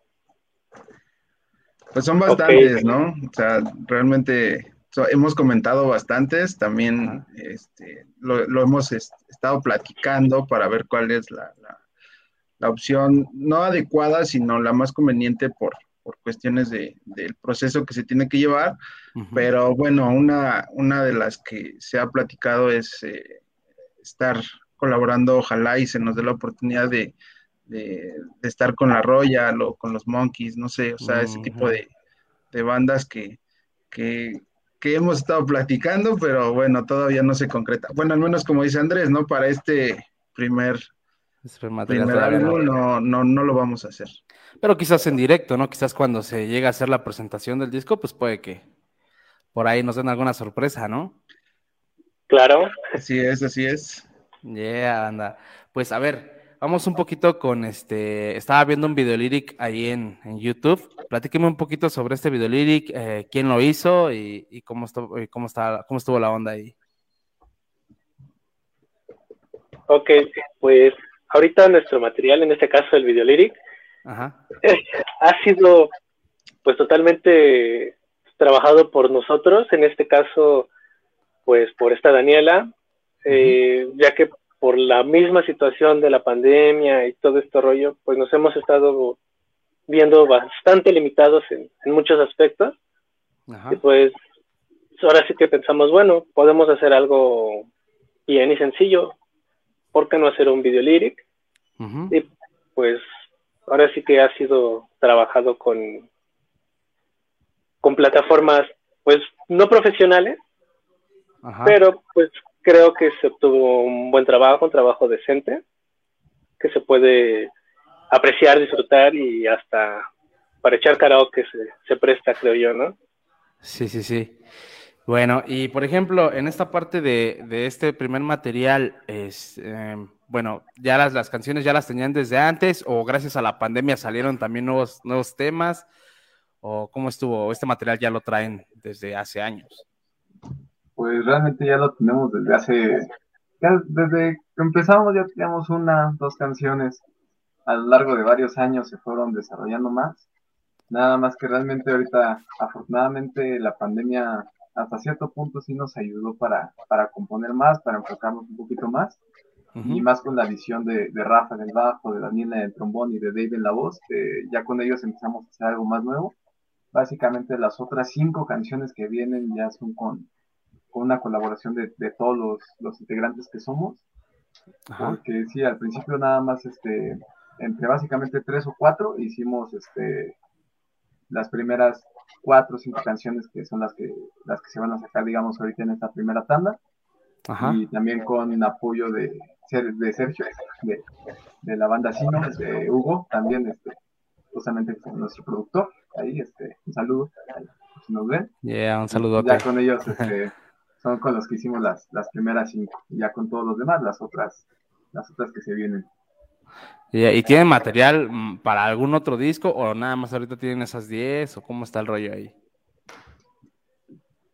Pues son bastantes, ¿no? O sea, realmente hemos comentado bastantes. También este, lo, hemos estado platicando para ver cuál es la, la, opción no adecuada, sino la más conveniente por, por cuestiones de, del proceso que se tiene que llevar, pero bueno, una, una de las que se ha platicado es eh, estar colaborando, ojalá y se nos dé la oportunidad de, de, estar con la Royal o con los Monkeys, no sé, o sea, ese tipo de, de bandas que, que, que, hemos estado platicando, pero bueno, todavía no se concreta. Bueno, al menos como dice Andrés, ¿no? Para este primer no, no, no lo vamos a hacer. Pero quizás en directo, ¿no? Quizás cuando se llega a hacer la presentación del disco, pues puede que por ahí nos den alguna sorpresa, ¿no? Claro. Así es, así es. Yeah, anda. Pues a ver, vamos un poquito con este. Estaba viendo un video lyric ahí en, YouTube. Platíqueme un poquito sobre este video lyric, eh, quién lo hizo y, cómo, estuvo, y cómo, está, cómo estuvo la onda ahí. Ok, pues ahorita nuestro material, en este caso el video lyric, [LAUGHS] ha sido pues totalmente trabajado por nosotros, en este caso pues por esta Daniela, eh, ya que por la misma situación de la pandemia y todo este rollo, pues nos hemos estado viendo bastante limitados en, muchos aspectos. Y pues ahora sí que pensamos, bueno, podemos hacer algo bien y sencillo, ¿por qué no hacer un video lyric? Y pues ahora sí que ha sido trabajado con, con plataformas pues no profesionales, pero pues creo que se obtuvo un buen trabajo, un trabajo decente, que se puede apreciar, disfrutar y hasta para echar karaoke se, se presta, creo yo, ¿no? Sí, sí, sí. Bueno, y por ejemplo, en esta parte de, de este primer material, es, em, bueno, ya las, las canciones ya las tenían desde antes o gracias a la pandemia salieron también nuevos, nuevos temas o cómo estuvo, este material ya lo traen desde hace años. Pues realmente ya lo tenemos desde hace, desde que empezamos ya teníamos una, dos canciones, a lo largo de varios años se fueron desarrollando más, nada más que realmente ahorita afortunadamente la pandemia hasta cierto punto sí nos ayudó para, para componer más, para enfocarnos un poquito más y más con la visión de, de, Rafa en el bajo, de Daniela en el trombón y de Dave en la voz, ya con ellos empezamos a hacer algo más nuevo. Básicamente las otras cinco canciones que vienen ya son con, con una colaboración de, de todos los, los, integrantes que somos. Porque sí, al principio nada más este, entre básicamente tres o cuatro hicimos este, las primeras cuatro o cinco canciones que son las que, las que se van a sacar, digamos, ahorita en esta primera tanda. Y también con apoyo de, de Sergio, de, de la banda Sino, de Hugo, también este, justamente nuestro productor. Ahí, este, un saludo, si nos ven. Yeah, un saludo. Ya con ellos este, son con los que hicimos las, las primeras cinco, ya con todos los demás, las otras, las otras que se vienen. ¿Y, tienen material mm, para algún otro disco o nada más ahorita tienen esas 10 o cómo está el rollo ahí?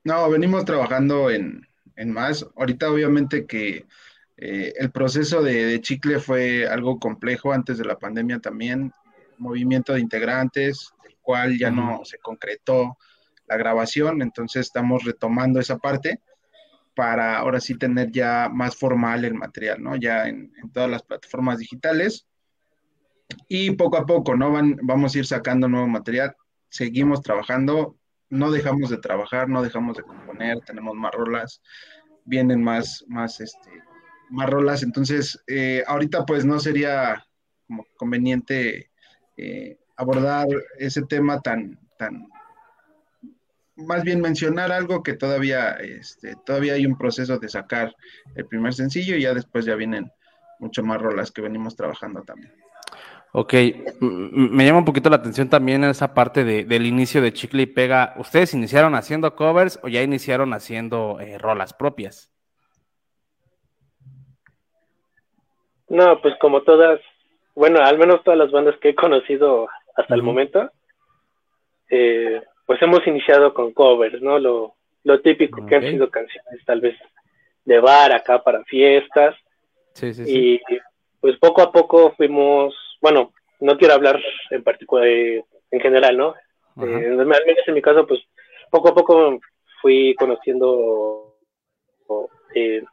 No, venimos trabajando en, en más. Ahorita obviamente que eh, el proceso de, chicle fue algo complejo antes de la pandemia también, movimiento de integrantes, el cual ya no se concretó la grabación, entonces estamos retomando esa parte para ahora sí tener ya más formal el material, ¿no? Ya en, todas las plataformas digitales. Y poco a poco, ¿no? Van, vamos a ir sacando nuevo material, seguimos trabajando, no dejamos de trabajar, no dejamos de componer, tenemos más rolas, vienen más, más, este, más rolas, entonces eh, ahorita pues no sería como conveniente eh, abordar ese tema tan, tan, más bien mencionar algo que todavía, este, todavía hay un proceso de sacar el primer sencillo y ya después ya vienen mucho más rolas que venimos trabajando también. Ok, me llama un poquito la atención también esa parte de, del inicio de Chicle y Pega. ¿Ustedes iniciaron haciendo covers o ya iniciaron haciendo eh, rolas propias? No, pues como todas, bueno, al menos todas las bandas que he conocido hasta el momento, eh, pues hemos iniciado con covers, ¿no? Lo, lo típico que han sido canciones tal vez de bar acá para fiestas. Sí, sí, sí. Y pues poco a poco fuimos, bueno, no quiero hablar en particular, en general, ¿no? Eh, en mi caso, pues poco a poco fui conociendo eh,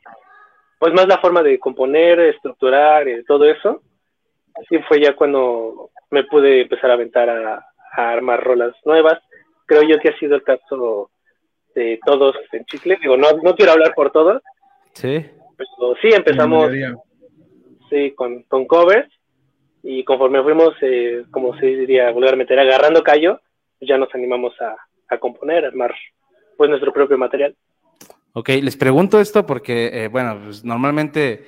pues más la forma de componer, estructurar, eh, todo eso. Así fue ya cuando me pude empezar a aventar a, a armar rolas nuevas creo yo que ha sido el caso de todos en Chicle. Digo, no, no quiero hablar por todos. Sí. Pero sí empezamos sí, con, con covers y conforme fuimos, eh, como se diría vulgarmente, agarrando callo, ya nos animamos a, a componer, a armar pues nuestro propio material. Ok, les pregunto esto porque, eh, bueno, pues normalmente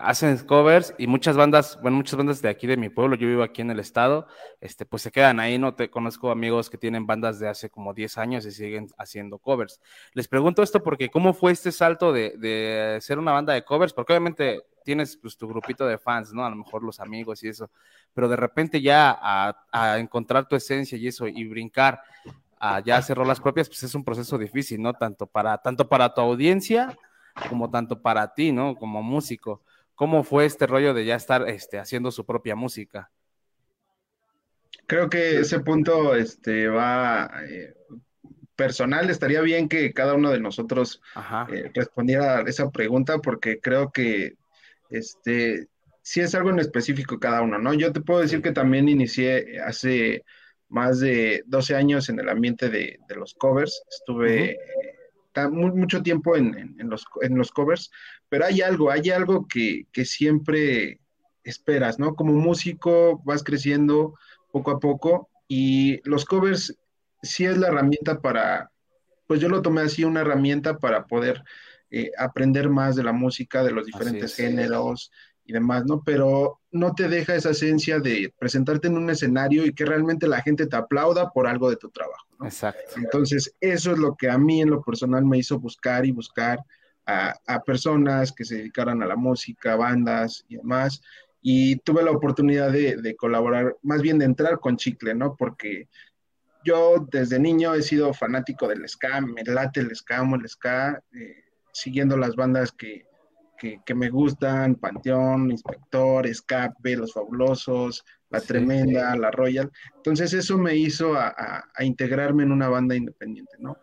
hacen covers y muchas bandas, bueno, muchas bandas de aquí de mi pueblo, yo vivo aquí en el estado, este, pues se quedan ahí, no te conozco amigos que tienen bandas de hace como 10 años y siguen haciendo covers. Les pregunto esto porque ¿cómo fue este salto de, de ser una banda de covers? Porque obviamente tienes pues, tu grupito de fans, ¿no? A lo mejor los amigos y eso, pero de repente ya a, encontrar tu esencia y eso y brincar a ya hacer rolas propias, pues es un proceso difícil, ¿no? Tanto para, tanto para tu audiencia como tanto para ti, ¿no? Como músico. ¿Cómo fue este rollo de ya estar este, haciendo su propia música? Creo que ese punto este, va eh, personal. Estaría bien que cada uno de nosotros eh, respondiera a esa pregunta porque creo que este, sí es algo en específico cada uno, ¿no? Yo te puedo decir que también inicié hace más de 12 años en el ambiente de, los covers. Estuve mucho tiempo en, los, en los covers, pero hay algo, hay algo que, siempre esperas, ¿no? Como músico vas creciendo poco a poco y los covers sí es la herramienta para, pues yo lo tomé así, una herramienta para poder eh, aprender más de la música, de los diferentes géneros y demás, ¿no? Pero no te deja esa esencia de presentarte en un escenario y que realmente la gente te aplauda por algo de tu trabajo, ¿no? Exacto. Entonces, eso es lo que a mí en lo personal me hizo buscar y buscar a, a personas que se dedicaran a la música, bandas y demás. Y tuve la oportunidad de, de colaborar, más bien de entrar con Chicle, ¿no? Porque yo desde niño he sido fanático del ska, me late el ska, amo el ska, eh, siguiendo las bandas que, que, me gustan, Panteón, Inspector, Escape, Los Fabulosos, La Tremenda, La Royal. Entonces eso me hizo a, integrarme en una banda independiente, ¿no?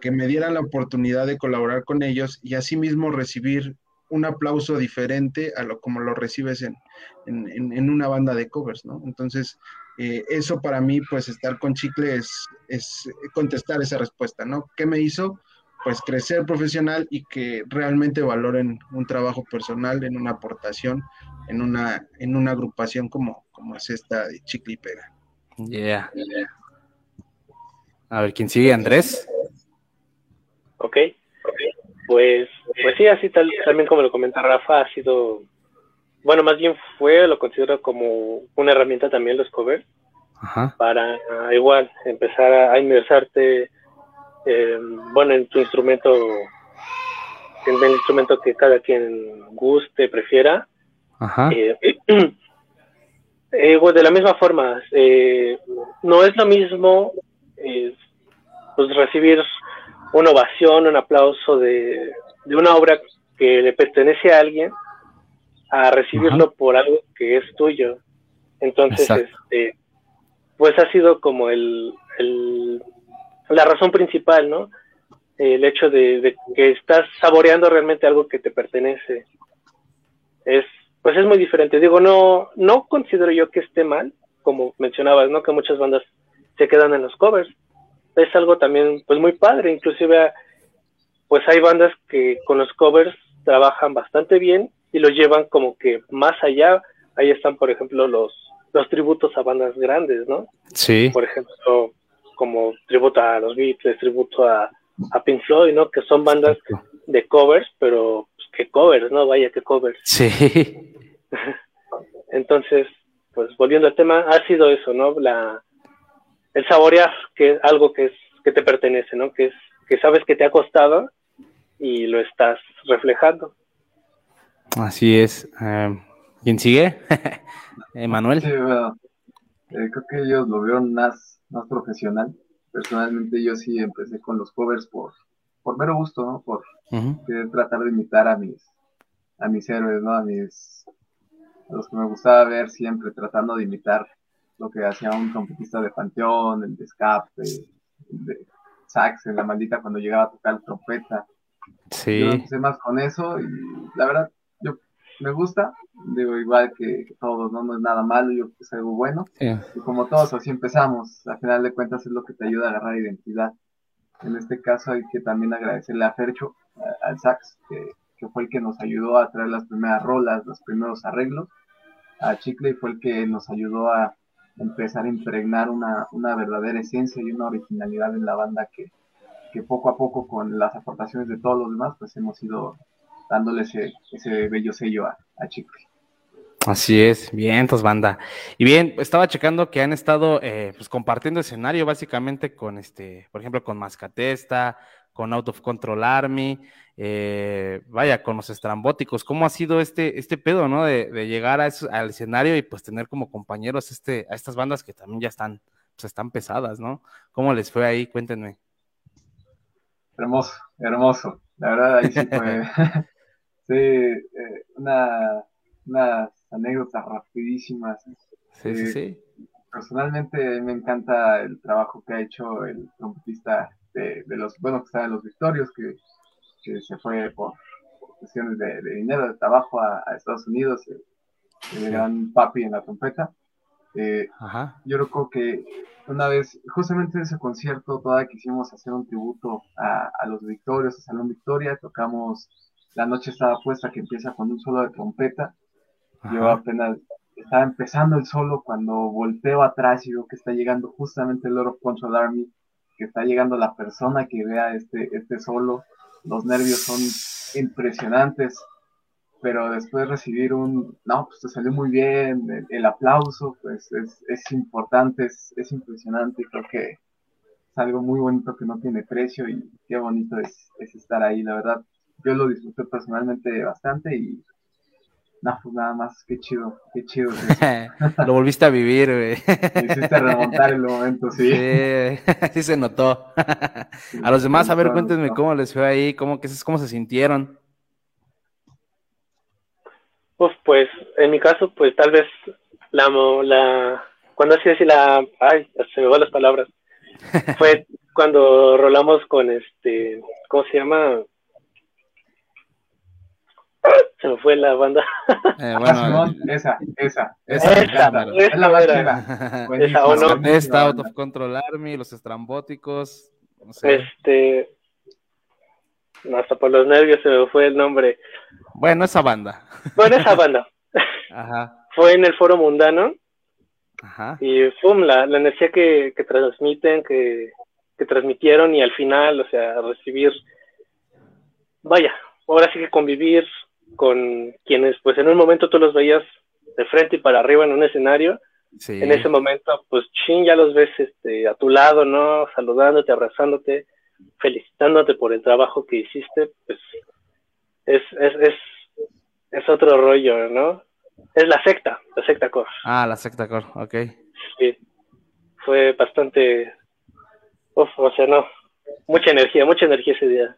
Que me dieran la oportunidad de colaborar con ellos y asimismo recibir un aplauso diferente a lo como lo recibes en, en, una banda de covers, ¿no? Entonces, eh, eso para mí, pues estar con Chicle es, es contestar esa respuesta, ¿no? ¿Qué me hizo? Pues crecer profesional y que realmente valoren un trabajo personal en una aportación en una en una agrupación como como es esta de Chicle y Pega. Yeah. A ver, ¿quién sigue? Andrés. Ok. Pues, pues sí, así tal, también como lo comenta Rafa, ha sido, bueno, más bien fue, lo considero como una herramienta también los covers, para igual empezar a, a inmersarte eh, bueno, en tu instrumento, en el instrumento que cada quien guste, prefiera. Eh, [CLEARS THROAT] eh, de la misma forma, no es lo mismo pues recibir una ovación, un aplauso de, una obra que le pertenece a alguien a recibirlo por algo que es tuyo. Entonces, este, pues ha sido como el, el la razón principal, ¿no? El hecho de, que estás saboreando realmente algo que te pertenece. Es, pues es muy diferente. Digo, no, no considero yo que esté mal, como mencionabas, ¿no? Que muchas bandas se quedan en los covers. Es algo también, pues muy padre. Inclusive, pues hay bandas que con los covers trabajan bastante bien y lo llevan como que más allá. Ahí están, por ejemplo, los, los tributos a bandas grandes, ¿no? Sí. Por ejemplo, como tributo a los Beatles, tributo a, a Pink Floyd, ¿no? Que son bandas de covers, pero pues, que covers, ¿no? Vaya que covers. Sí. [LAUGHS] Entonces, pues volviendo al tema, ha sido eso, ¿no? La, el saborear que es algo que es que te pertenece, ¿no? Que es que sabes que te ha costado y lo estás reflejando. Así es. Eh, ¿Quién sigue? [LAUGHS] Emanuel. Sí, bueno, eh, creo que ellos lo vieron más, más profesional. Personalmente yo sí empecé con los covers por, por mero gusto, ¿no? Por querer tratar de imitar a mis, a mis héroes, ¿no? A mis, a los que me gustaba ver siempre, tratando de imitar lo que hacía un trompetista de Panteón, el de Escape, el de sax en la maldita cuando llegaba a tocar trompeta. Sí. Yo empecé más con eso y la verdad, me gusta, digo, igual que, todos, ¿no? No es nada malo, yo creo que es algo bueno. Y como todos, así empezamos. Al final de cuentas es lo que te ayuda a agarrar identidad. En este caso hay que también agradecerle a Fercho, al sax, que, que, fue el que nos ayudó a traer las primeras rolas, los primeros arreglos. A Chicle fue el que nos ayudó a empezar a impregnar una, una verdadera esencia y una originalidad en la banda que, que poco a poco con las aportaciones de todos los demás, pues hemos ido dándole ese, ese bello sello a, a Chicle. Así es, bien, pues banda. Y bien, estaba checando que han estado eh, pues compartiendo escenario básicamente con este, por ejemplo, con Mascatesta, con Out of Control Army, eh, vaya, con los estrambóticos. ¿Cómo ha sido este, este pedo, no? De, de llegar a al escenario y pues tener como compañeros este, a estas bandas que también ya están, pues están pesadas, ¿no? ¿Cómo les fue ahí? Cuéntenme. Hermoso, hermoso. La verdad, ahí sí fue. [LAUGHS] sí, eh, una, unas anécdotas rapidísimas. Sí, sí, sí. Personalmente me encanta el trabajo que ha hecho el trompetista de, de los, bueno, que está en los Victorios, que, que se fue por, cuestiones de, de, dinero, de trabajo a, a Estados Unidos, el, el, gran papi en la trompeta. Eh, Ajá. Yo creo que una vez, justamente en ese concierto, todavía quisimos hacer un tributo a, a los Victorios, a Salón Victoria, tocamos La Noche estaba puesta, que empieza con un solo de trompeta. Ajá. Yo apenas estaba empezando el solo cuando volteo atrás y veo que está llegando justamente el Lord of Control Army, que está llegando la persona que vea este, este solo. Los nervios son impresionantes, pero después recibir un, no, pues te salió muy bien, el, el aplauso, pues es, es importante, es, es, impresionante creo que es algo muy bonito que no tiene precio y qué bonito es, es estar ahí, la verdad. Yo lo disfruté personalmente bastante y no, pues nada más, qué chido, qué chido. [LAUGHS] [LAUGHS] Lo volviste a vivir, güey. Hiciste remontar el momento, sí. Sí, [LAUGHS] sí se notó. Sí, a los demás, a ver, cuéntenme cómo les fue ahí, cómo, qué, cómo se sintieron. Uf, pues, en mi caso, pues tal vez la, la cuando así decir la, ay, se me van las palabras, fue cuando rolamos con este, ¿cómo se llama? Se me fue la banda. [LAUGHS] Eh, bueno, esa, esa, esa, esa, esa es la más chida. [LAUGHS] Esa, ¿o no? Esta, Out of Control Army, los estrambóticos. No sé. Este. Hasta por los nervios se me fue el nombre. Bueno, esa banda. Bueno, [LAUGHS] esa banda. Ajá. Fue en el Foro Mundano. Ajá. Y pum, la, la energía que, que transmiten, que, que transmitieron y al final, o sea, recibir. Vaya, ahora sí que convivir con quienes pues en un momento tú los veías de frente y para arriba en un escenario, sí. en ese momento pues chin ya los ves este a tu lado, ¿no? Saludándote, abrazándote, felicitándote por el trabajo que hiciste, pues es, es, es, es otro rollo, ¿no? Es la secta, la secta core. Ah, la secta core, ok. Sí, fue bastante, uf, o sea, no, mucha energía, mucha energía ese día.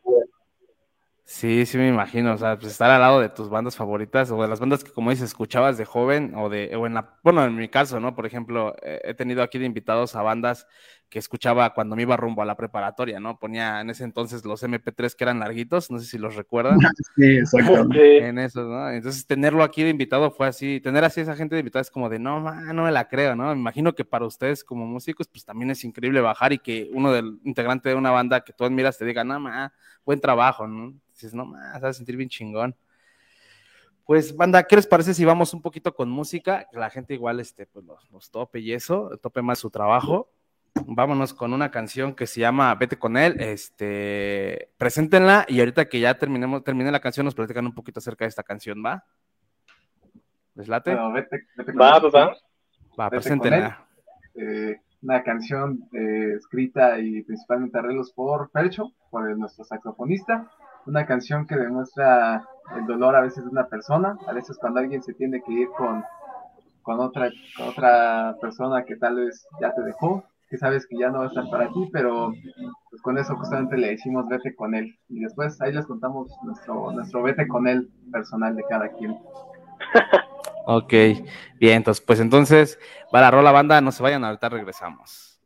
Sí, sí me imagino, o sea, pues estar al lado de tus bandas favoritas o de las bandas que como dices escuchabas de joven o de o en la bueno, en mi caso, ¿no? Por ejemplo, he tenido aquí de invitados a bandas que escuchaba cuando me iba rumbo a la preparatoria, ¿no? Ponía en ese entonces los MP3 que eran larguitos, no sé si los recuerdan. [LAUGHS] Sí, exacto. En esos, ¿no? Entonces tenerlo aquí de invitado fue así, tener así esa gente de invitado es como de, no, man, no me la creo, ¿no? Me imagino que para ustedes como músicos pues también es increíble bajar y que uno del integrante de una banda que tú admiras te diga, no, man, buen trabajo, ¿no? dices, no más, vas a sentir bien chingón. Pues, banda, ¿qué les parece si vamos un poquito con música? Que la gente igual, este, pues, los, los tope y eso, tope más su trabajo. Vámonos con una canción que se llama Vete con él. Este, preséntenla y ahorita que ya terminemos, termine la canción, nos platican un poquito acerca de esta canción, ¿va? ¿Les late? Bueno, vete, vete con Va, él, va, va. sí. Va, Vete preséntenla. con él. Eh, una canción eh, escrita y principalmente arreglos por Percho, por el- nuestro saxofonista. Una canción que demuestra el dolor a veces de una persona, a veces cuando alguien se tiene que ir con, con, otra, con otra persona que tal vez ya te dejó, que sabes que ya no va a estar para ti, pero pues con eso justamente le decimos vete con él. Y después ahí les contamos nuestro, nuestro vete con él personal de cada quien. [LAUGHS] Ok, bien, entonces, pues entonces, va la rola banda, no se vayan, ahorita regresamos.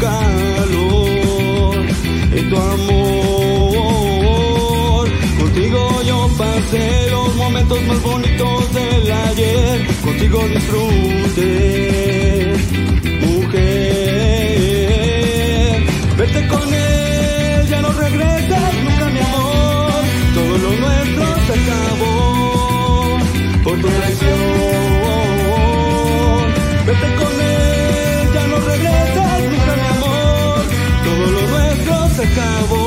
Calor y tu amor. Contigo yo pasé los momentos más bonitos del ayer, contigo disfruté, mujer. Vete con él, ya no regresas nunca mi amor, todo lo nuestro se acabó por tu traición. Acabó.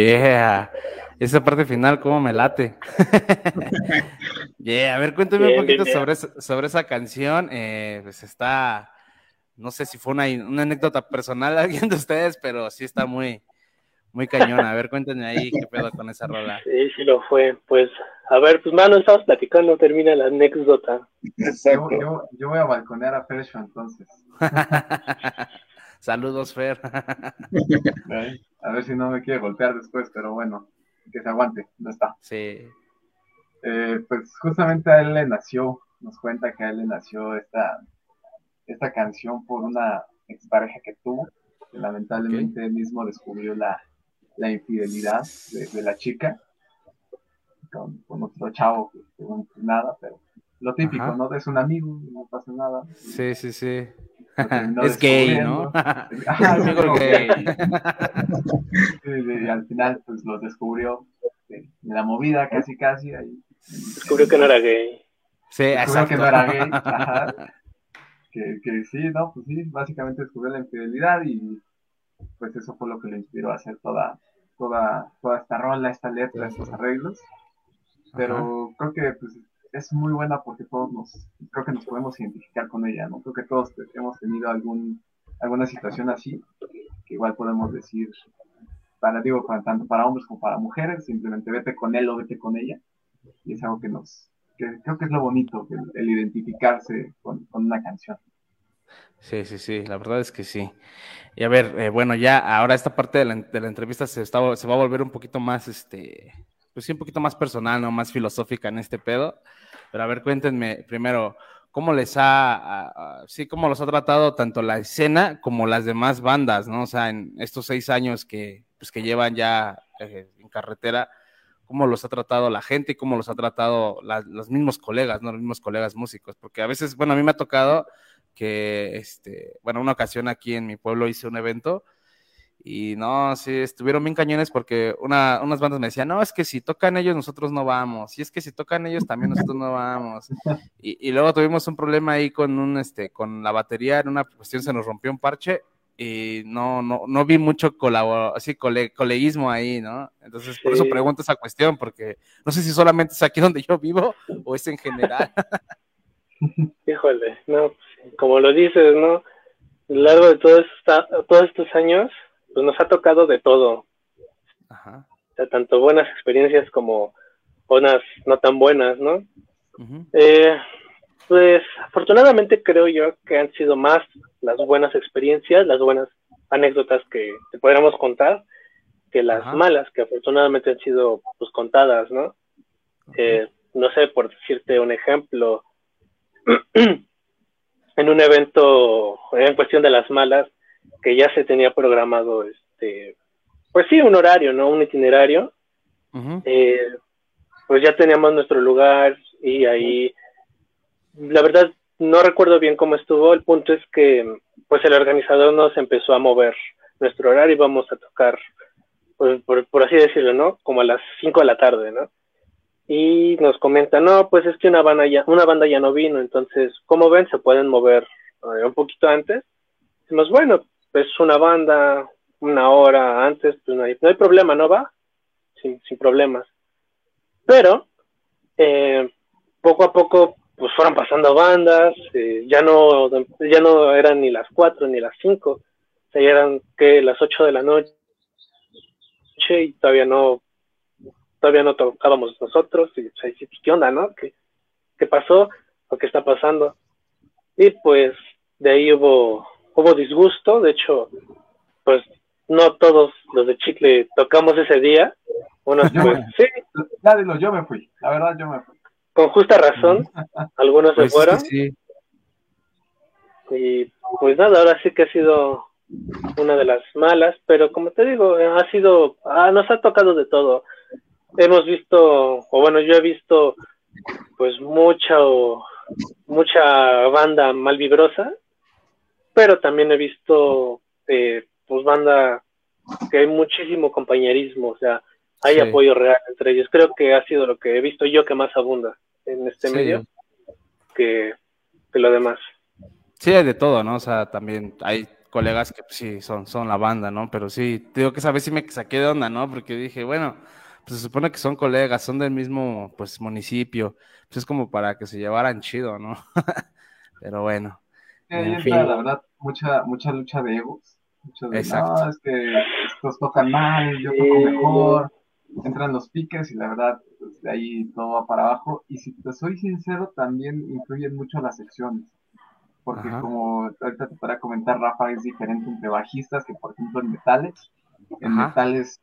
Yeah. Esa parte final, cómo me late. [LAUGHS] yeah, a ver, cuéntame un poquito sobre, sobre esa canción. Eh, pues está, no sé si fue una, una anécdota personal de alguien de ustedes, pero sí está muy, muy cañona. A ver, cuéntenme ahí qué pedo con esa rola. Sí, sí lo fue. Pues, a ver, pues, mano, estamos platicando, termina la anécdota. Yo, yo, voy a balconear a Fersho entonces. [LAUGHS] Saludos, Fer. a ver si no me quiere golpear después, pero bueno, que se aguante, no está. Sí. Eh, pues justamente a él le nació, nos cuenta que a él le nació esta, esta canción por una expareja que tuvo, que lamentablemente él mismo descubrió la, la infidelidad de, la chica con, otro chavo que, no nada, pero lo típico, ¿no? Es un amigo, no pasa nada. Sí, sí, sí. [LAUGHS] Es gay, ¿no? [LAUGHS] [LAUGHS] y al final, pues lo descubrió de, la movida, casi, casi. Ahí. Descubrió que no era gay. Sí, descubrió que no era gay. Que, que sí, no, pues sí, básicamente descubrió la infidelidad y pues eso fue lo que le inspiró a hacer toda, toda, toda esta rola, esta letra, estos arreglos. Pero creo que pues, es muy buena porque todos nos, creo que nos podemos identificar con ella, ¿no? Creo que todos hemos tenido algún, alguna situación así, que igual podemos decir, para, digo, para, tanto para hombres como para mujeres, simplemente vete con él o vete con ella. Y es algo que nos, que creo que es lo bonito, el, identificarse con, con una canción. Sí, sí, sí, la verdad es que sí. Y a ver, eh, bueno, ya ahora esta parte de la, de la entrevista se, está, se va a volver un poquito más, este, pues sí, un poquito más personal, ¿no? Más filosófica en este pedo. Pero a ver, cuéntenme primero, ¿cómo les ha, sí, cómo los ha tratado tanto la escena como las demás bandas, ¿no? O sea, en estos seis años que, pues, que llevan ya eh, en carretera, ¿cómo los ha tratado la gente y cómo los ha tratado los mismos colegas, ¿no? Los mismos colegas músicos. Porque a veces, bueno, a mí me ha tocado que, este, bueno, una ocasión aquí en mi pueblo hice un evento y no, sí, estuvieron bien cañones porque una, unas bandas me decían, no, es que si tocan ellos, nosotros no vamos. Y es que si tocan ellos, también nosotros no vamos. Y, y luego tuvimos un problema ahí con un, este, con la batería, en una cuestión se nos rompió un parche y no, no, no vi mucho colabor así, coleguismo ahí, ¿no? Entonces, por eso pregunto esa cuestión, porque no sé si solamente es aquí [LAUGHS] donde yo vivo o es en general. [LAUGHS] Híjole, no, como lo dices, ¿no? A lo largo de todo esta, todos estos años, pues nos ha tocado de todo. Ajá. O sea, tanto buenas experiencias como unas no tan buenas, ¿no? eh, pues afortunadamente creo yo que han sido más las buenas experiencias, las buenas anécdotas que te podríamos contar que las malas que afortunadamente han sido pues contadas, ¿no? Eh, no sé, por decirte un ejemplo, [CLEARS THROAT] en un evento, en cuestión de las malas, que ya se tenía programado, este, pues sí, un horario, ¿no? Un itinerario. Eh, pues ya teníamos nuestro lugar y ahí, la verdad, no recuerdo bien cómo estuvo. El punto es que, pues el organizador nos empezó a mover nuestro horario y vamos a tocar, pues, por, por así decirlo, ¿no? Como a las 5 de la tarde, ¿no? y nos comenta, no, pues es que una banda ya, una banda ya no vino, entonces, como ven, se pueden mover eh, un poquito antes. Decimos, bueno, pues una banda, una hora antes, pues no hay, no hay problema, ¿no va? Sin, sin problemas. Pero, eh, poco a poco, pues fueron pasando bandas, eh, ya no, ya no eran ni las cuatro ni las cinco, o sea, ya eran que las ocho de la noche y todavía no todavía no tocábamos nosotros, y pues, ¿qué onda, no? ¿Qué, ¿Qué pasó? ¿O qué está pasando? Y pues de ahí hubo, hubo disgusto, de hecho, pues no todos los de Chicle tocamos ese día. Unos, pues, sí. Ya dilo, yo me fui, la verdad yo me fui. Con justa razón, [LAUGHS] algunos se pues, fueron. Sí. Y pues nada, ahora sí que ha sido una de las malas, pero como te digo, ha sido, ah, nos ha tocado de todo hemos visto, o bueno, yo he visto pues mucha, mucha banda malvibrosa, pero también he visto eh, pues banda que hay muchísimo compañerismo, o sea, hay apoyo real entre ellos. Creo que ha sido lo que he visto yo que más abunda en este medio que, que lo demás. Sí, hay de todo, ¿no? O sea, también hay colegas que pues, sí son, son la banda, ¿no? Pero sí, digo que esa vez sí me saqué de onda, ¿no? Porque dije, bueno, pues se supone que son colegas, son del mismo pues municipio, pues es como para que se llevaran chido, ¿no? [LAUGHS] Pero bueno. En fin. la verdad, mucha, mucha lucha de egos. Mucho de, Exacto. no, es que estos tocan mal, yo toco mejor, entran los piques y la verdad, pues, de ahí todo va para abajo. Y si te soy sincero, también influyen mucho las secciones porque como ahorita te podrá comentar, Rafa, es diferente entre bajistas que, por ejemplo, en metales. En metales,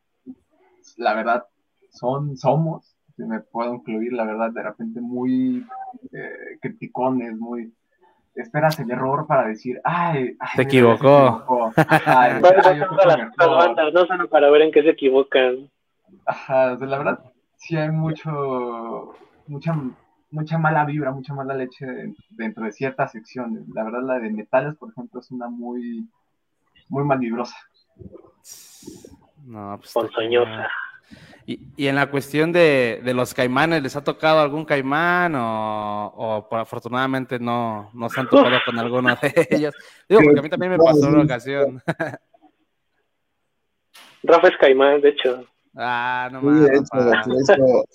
la verdad, son, somos, si me puedo incluir, la verdad, de repente muy eh, criticones, muy... Esperas el error para decir, ay, se equivocó. [LAUGHS] Ay, las bandas, no solo para ver en qué se equivocan. Ajá, la verdad, sí hay mucho, mucha mucha mala vibra, mucha mala leche dentro de ciertas secciones. La verdad, la de metales, por ejemplo, es una muy, muy malvibrosa. No, pues. Ponzoñosa. Y, y en la cuestión de, de, los caimanes, ¿les ha tocado algún caimán o, o afortunadamente no, no se han [LAUGHS] tocado con alguno de [LAUGHS] ellos? Digo, porque a mí también me pasó una ocasión. [LAUGHS] Rafa es caimán, de hecho. Ah, no por, eso,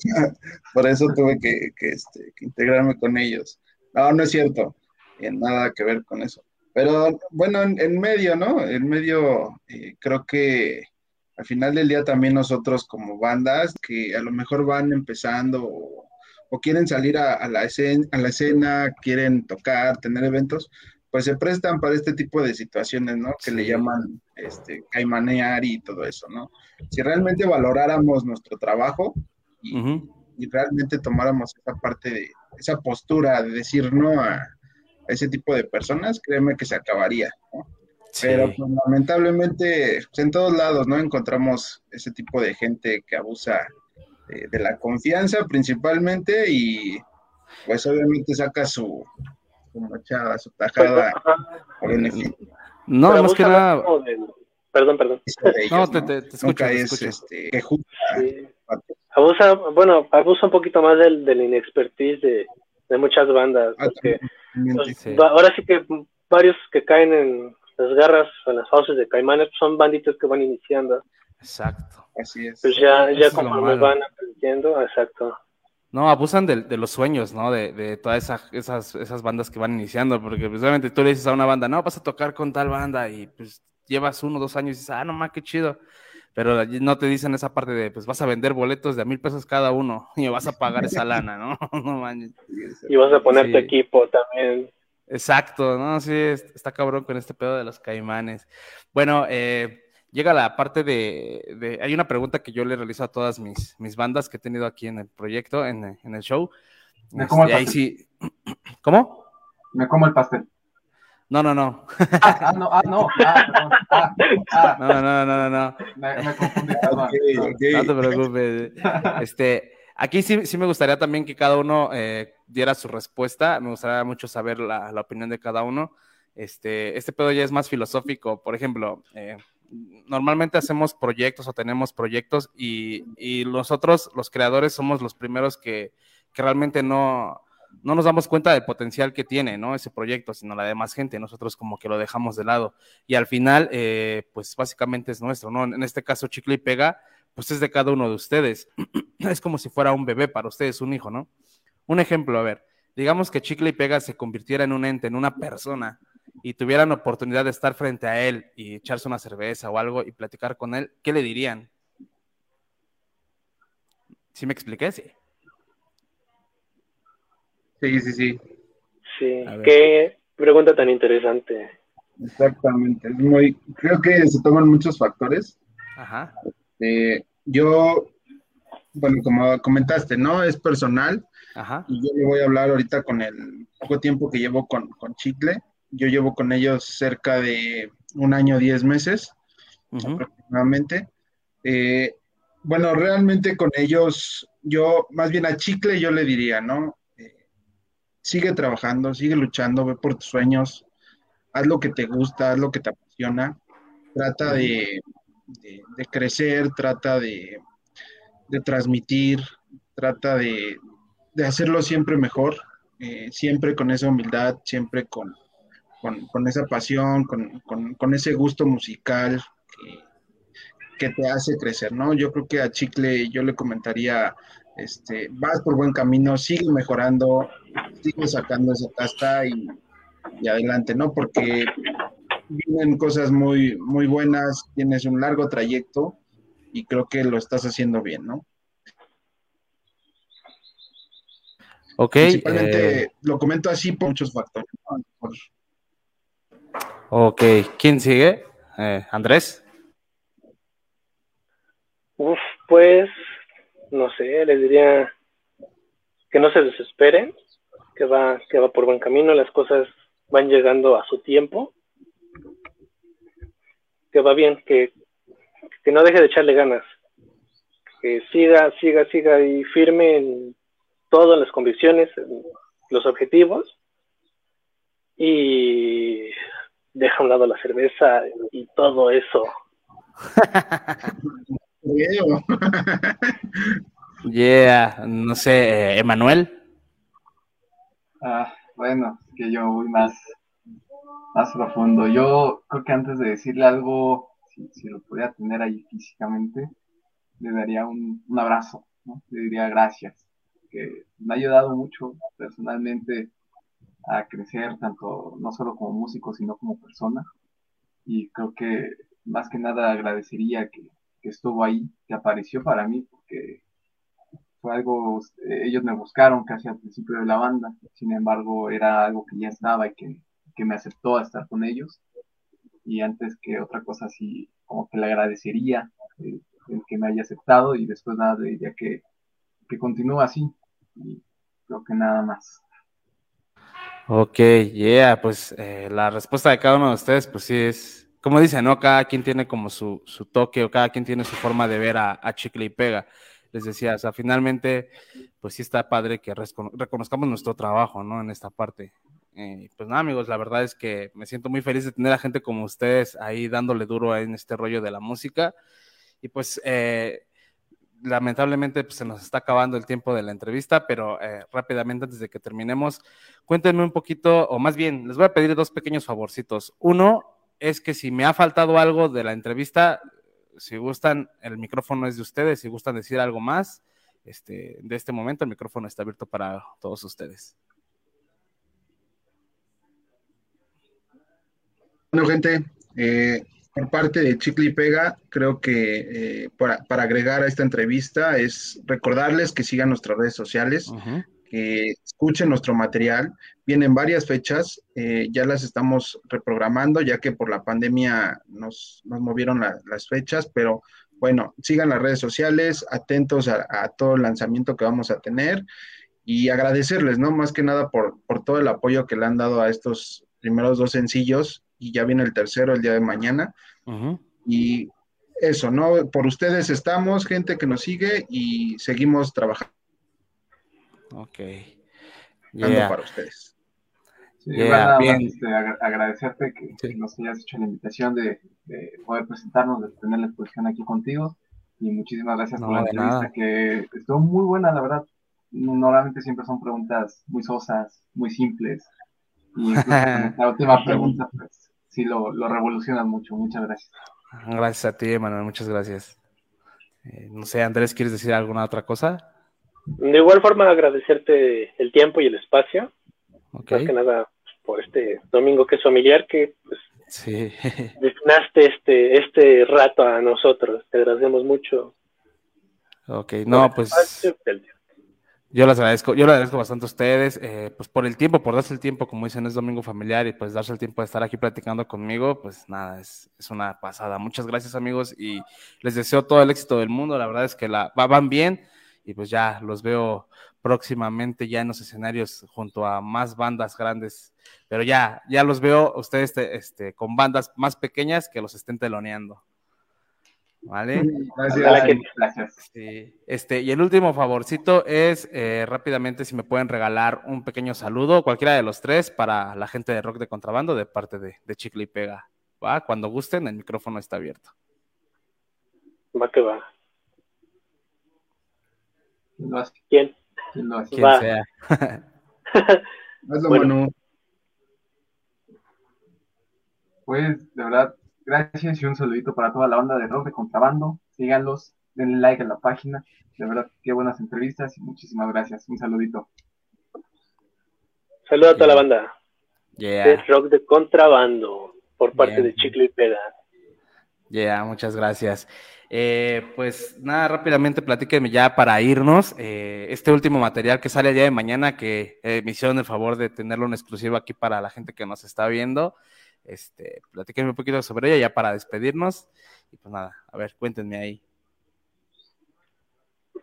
por, eso, tuve que, este, que, integrarme con ellos. No, no es cierto. En nada que ver con eso. Pero bueno, en, medio, ¿no? En medio, eh, creo que al final del día también nosotros como bandas que a lo mejor van empezando o, quieren salir a, la escena, a la escena, quieren tocar, tener eventos, pues se prestan para este tipo de situaciones, ¿no? Que le llaman este, caimanear y todo eso, ¿no? Si realmente valoráramos nuestro trabajo y, realmente tomáramos esa parte de, esa postura de decir no a, ese tipo de personas, créeme que se acabaría, ¿no? Pero pues, lamentablemente pues, en todos lados, ¿no? Encontramos ese tipo de gente que abusa de, de la confianza principalmente y pues obviamente saca su, su machada, su tajada No, más que nada. Perdón, perdón. no, te, te, escucho. este, Abusa, bueno, abusa un poquito más del, del inexpertise de, de muchas bandas. Ah, porque, pues, Ahora sí que varios que caen en las garras o en las fauces de Caimanes son banditos que van iniciando. Exacto. Así es. Pues ya, ya conforme van aprendiendo, exacto. No, abusan de, de, los sueños, ¿no? De, de todas esas, esas bandas que van iniciando, porque pues, obviamente tú le dices a una banda, no, vas a tocar con tal banda y pues llevas uno o dos años y dices, ah, no más, qué chido. Pero no te dicen esa parte de, pues vas a vender boletos de a mil pesos cada uno [LAUGHS] y vas a pagar esa lana, ¿no? [LAUGHS] no Y vas a poner tu equipo también. Exacto, ¿no? Sí, está cabrón con este pedo de los caimanes. Bueno, eh, llega la parte de, Hay una pregunta que yo le realizo a todas mis, mis bandas que he tenido aquí en el proyecto, en, en el show. Me como el este, pastel. sí... [CLEARS THROAT] ¿Cómo? Me como el pastel. No, no, no. Ah, ah no, ah, no. Ah, ah, ah, no, no, no, no. Me, me confundí. [LAUGHS] No te preocupes. Este, aquí sí, sí me gustaría también que cada uno eh, diera su respuesta. Me gustaría mucho saber la, la, opinión de cada uno. Este, este pedo ya es más filosófico. Por ejemplo, eh, normalmente hacemos proyectos o tenemos proyectos y, nosotros, los creadores, somos los primeros que, realmente no, no nos damos cuenta del potencial que tiene, ¿no? Ese proyecto, sino la demás gente, nosotros como que lo dejamos de lado. Y al final, eh, pues básicamente es nuestro, ¿no? En este caso, Chicle y Pega, pues es de cada uno de ustedes. [CLEARS THROAT] es como si fuera un bebé para ustedes, un hijo, ¿no? Un ejemplo, a ver, digamos que Chicle y Pega se convirtiera en un ente, en una persona y tuvieran oportunidad de estar frente a él y echarse una cerveza o algo y platicar con él, ¿qué le dirían? ¿Sí me expliqué? Sí. Sí, sí, sí. Sí, qué pregunta tan interesante. Exactamente, es muy, creo que se toman muchos factores. Ajá. Este, yo, bueno, como comentaste, ¿no? Es personal. Ajá. Y yo le voy a hablar ahorita con el poco tiempo que llevo con, con Chicle. Yo llevo con ellos cerca de un año, diez meses aproximadamente. Eh, bueno, realmente con ellos, yo, más bien a Chicle, yo le diría, ¿no? Eh, sigue trabajando, sigue luchando, ve por tus sueños, haz lo que te gusta, haz lo que te apasiona, trata de, crecer, trata de, transmitir, trata de, hacerlo siempre mejor, eh, siempre con esa humildad, siempre con, con, esa pasión, con, ese gusto musical que, te hace crecer, ¿no? Yo creo que a Chicle yo le comentaría, este, vas por buen camino, sigue mejorando, sigue sacando esa casta y, y adelante, ¿no? Porque vienen cosas muy, muy buenas, tienes un largo trayecto y creo que lo estás haciendo bien, ¿no? Ok. Principalmente eh, lo comento así por muchos factores. Ok, ¿quién sigue? Eh, Andrés. Uf, pues, no sé, les diría que no se desesperen, que va, que va por buen camino, las cosas van llegando a su tiempo, que va bien, que, que no deje de echarle ganas, que siga, siga, siga y firme en todas las convicciones, los objetivos y deja a un lado la cerveza y todo eso. [LAUGHS] yeah, no sé, eh, Emanuel. Ah, bueno, que yo voy más, más profundo. Yo creo que antes de decirle algo, si, lo pudiera tener ahí físicamente, le daría un, un abrazo, ¿no? le diría gracias que me ha ayudado mucho personalmente a crecer, tanto no solo como músico, sino como persona. Y creo que más que nada agradecería que, estuvo ahí, que apareció para mí, porque fue algo, eh, ellos me buscaron casi al principio de la banda, sin embargo era algo que ya estaba y que, me aceptó a estar con ellos. Y antes que otra cosa así, como que le agradecería el, que me haya aceptado y después nada, diría que, que continúe así, y creo que nada más. Ok, yeah, pues eh, la respuesta de cada uno de ustedes, pues sí es, como dicen, ¿no? Cada quien tiene como su, su toque o cada quien tiene su forma de ver a, Chicle y Pega. Les decía, o sea, finalmente, pues sí está padre que reconozcamos nuestro trabajo, ¿no? En esta parte. Eh, pues nada, amigos, la verdad es que me siento muy feliz de tener a gente como ustedes ahí dándole duro en este rollo de la música. Y pues eh, lamentablemente pues, se nos está acabando el tiempo de la entrevista, pero eh, rápidamente antes de que terminemos, cuéntenme un poquito, o más bien, les voy a pedir dos pequeños favorcitos. Uno es que si me ha faltado algo de la entrevista, si gustan, el micrófono es de ustedes, si gustan decir algo más, este, de este momento el micrófono está abierto para todos ustedes. Bueno, gente, eh, por parte de Chicle y Pega, creo que eh, para, agregar a esta entrevista es recordarles que sigan nuestras redes sociales, que escuchen nuestro material. Vienen varias fechas, eh, ya las estamos reprogramando, ya que por la pandemia nos, nos movieron las fechas, pero bueno, sigan las redes sociales, atentos a, todo el lanzamiento que vamos a tener y agradecerles, ¿no? Más que nada por, por todo el apoyo que le han dado a estos primeros dos sencillos y ya viene el tercero el día de mañana. Y eso, ¿no? Por ustedes estamos, gente que nos sigue y seguimos trabajando. Ok. para ustedes. bien. Este, agradecerte que, nos hayas hecho la invitación de, poder presentarnos, de tener la exposición aquí contigo. Y muchísimas gracias por la entrevista, que estuvo muy buena, la verdad. Normalmente siempre son preguntas muy sosas, muy simples. Y [LAUGHS] la última pregunta, pues, sí lo, lo revolucionan mucho. Muchas gracias. Gracias a ti, Manuel, muchas gracias. Eh, no sé, Andrés, ¿quieres decir alguna otra cosa? De igual forma, agradecerte el tiempo y el espacio. Más que nada por este domingo que es familiar, que pues, sí. [LAUGHS] destinaste este, este rato a nosotros. Te agradecemos mucho. Ok, no, pues. Yo les agradezco, yo les agradezco bastante a ustedes, eh, pues por el tiempo, por darse el tiempo, como dicen, es domingo familiar y pues darse el tiempo de estar aquí platicando conmigo, pues nada, es, es una pasada. Muchas gracias amigos y les deseo todo el éxito del mundo, la verdad es que la, van bien y pues ya los veo próximamente ya en los escenarios junto a más bandas grandes, pero ya, ya los veo ustedes este, este con bandas más pequeñas que los estén teloneando. ¿Vale? Gracias. Este, y el último favorcito es eh, rápidamente si me pueden regalar un pequeño saludo, cualquiera de los tres, para la gente de Rock de Contrabando de parte de, de Chicle y Pega. ¿Va? Cuando gusten, el micrófono está abierto. Va que va. ¿Quién? Quien [LAUGHS] sea. bueno, Pues, de verdad, gracias y un saludito para toda la banda de rock de contrabando. Síganlos, denle like a la página. De verdad, qué buenas entrevistas y muchísimas gracias. Un saludito. Saludos a toda la banda Yeah. de rock de contrabando por parte de Chicle y Pega. Ya, muchas gracias. Eh, pues nada, rápidamente platíquenme ya para irnos. eh, este último material que sale el día de mañana, que eh, me hicieron el favor de tenerlo en exclusivo aquí para la gente que nos está viendo. Este, platíquenme un poquito sobre ella ya para despedirnos. Y pues nada, a ver, cuéntenme ahí.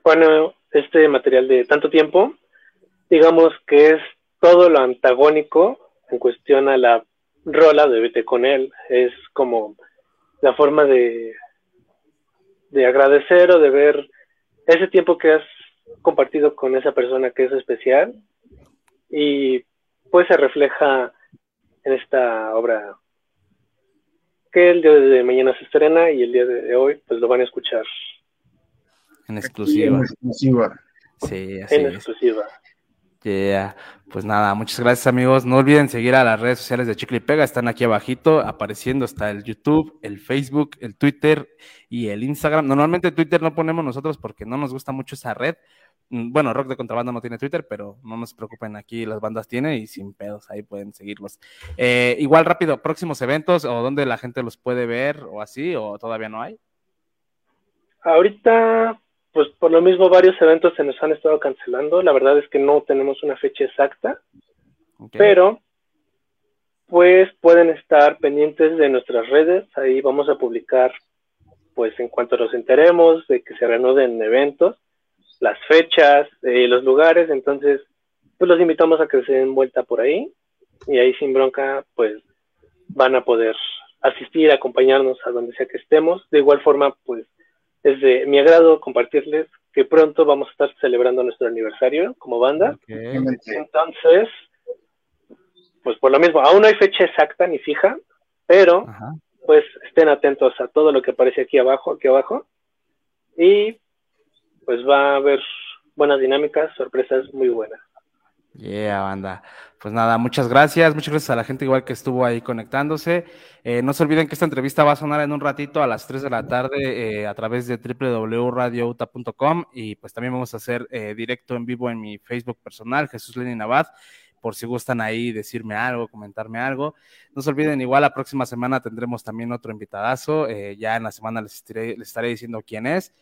Bueno, este material de tanto tiempo, digamos que es todo lo antagónico en cuestión a la rola de Vete con él. Es como la forma de, de agradecer o de ver ese tiempo que has compartido con esa persona que es especial y pues se refleja en esta obra que el día de mañana se estrena y el día de hoy pues lo van a escuchar En exclusiva. En exclusiva. Sí, así en es. exclusiva. Yeah. Pues nada, muchas gracias amigos. No olviden seguir a las redes sociales de Chicle y Pega, están aquí abajito, apareciendo está el YouTube, el Facebook, el Twitter y el Instagram. Normalmente Twitter no ponemos nosotros porque no nos gusta mucho esa red. Mm, Bueno, Rock de Contrabando no tiene Twitter, pero no nos preocupen, aquí las bandas tienen y sin pedos, ahí pueden seguirlos. Eh, igual rápido, próximos eventos o donde la gente los puede ver o así, o todavía no hay. Ahorita, pues por lo mismo varios eventos se nos han estado cancelando. La verdad es que no tenemos una fecha exacta, pero pues pueden estar pendientes de nuestras redes. Ahí vamos a publicar, pues en cuanto nos enteremos de que se reanuden eventos, las fechas, eh, los lugares. Entonces, pues los invitamos a que se den vuelta por ahí y ahí sin bronca, pues van a poder asistir, acompañarnos a donde sea que estemos. De igual forma, pues es de mi agrado compartirles que pronto vamos a estar celebrando nuestro aniversario como banda. Entonces, pues por lo mismo, aún no hay fecha exacta ni fija, pero pues estén atentos a todo lo que aparece aquí abajo, aquí abajo. Y pues va a haber buenas dinámicas, sorpresas muy buenas. Yeah, banda. Pues nada, muchas gracias, muchas gracias a la gente igual que estuvo ahí conectándose. Eh, no se olviden que esta entrevista va a sonar en un ratito a las 3 de la tarde eh, a través de www.radiouta.com y pues también vamos a hacer eh, directo en vivo en mi Facebook personal, Jesús Lenin Abad, por si gustan ahí decirme algo, comentarme algo. No se olviden, igual la próxima semana tendremos también otro invitadazo, eh, ya en la semana les estaré, les estaré diciendo quién es.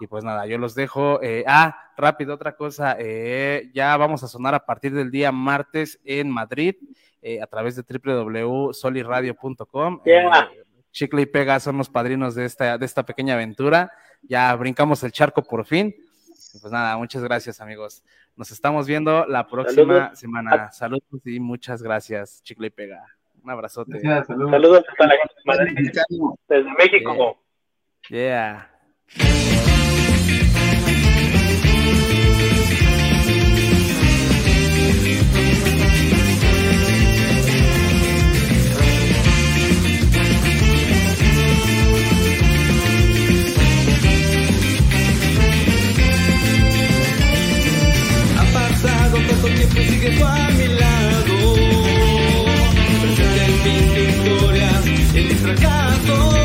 Y pues nada, yo los dejo. Eh, ah, rápido, otra cosa. eh, ya vamos a sonar a partir del día martes en Madrid eh, a través de www.soliradio.com. Yeah. Eh, Chicle y Pega son los padrinos de esta, de esta pequeña aventura. Ya brincamos el charco por fin. Y pues nada, muchas gracias, amigos. Nos estamos viendo la próxima Saludos. semana. Saludos y muchas gracias, Chicle y Pega. Un abrazote. Gracias, saludos. Saludos a la gente de Madrid, desde México. Yeah. Ha y sigues a mi lado. Presente en mis victorias, en mis fracasos.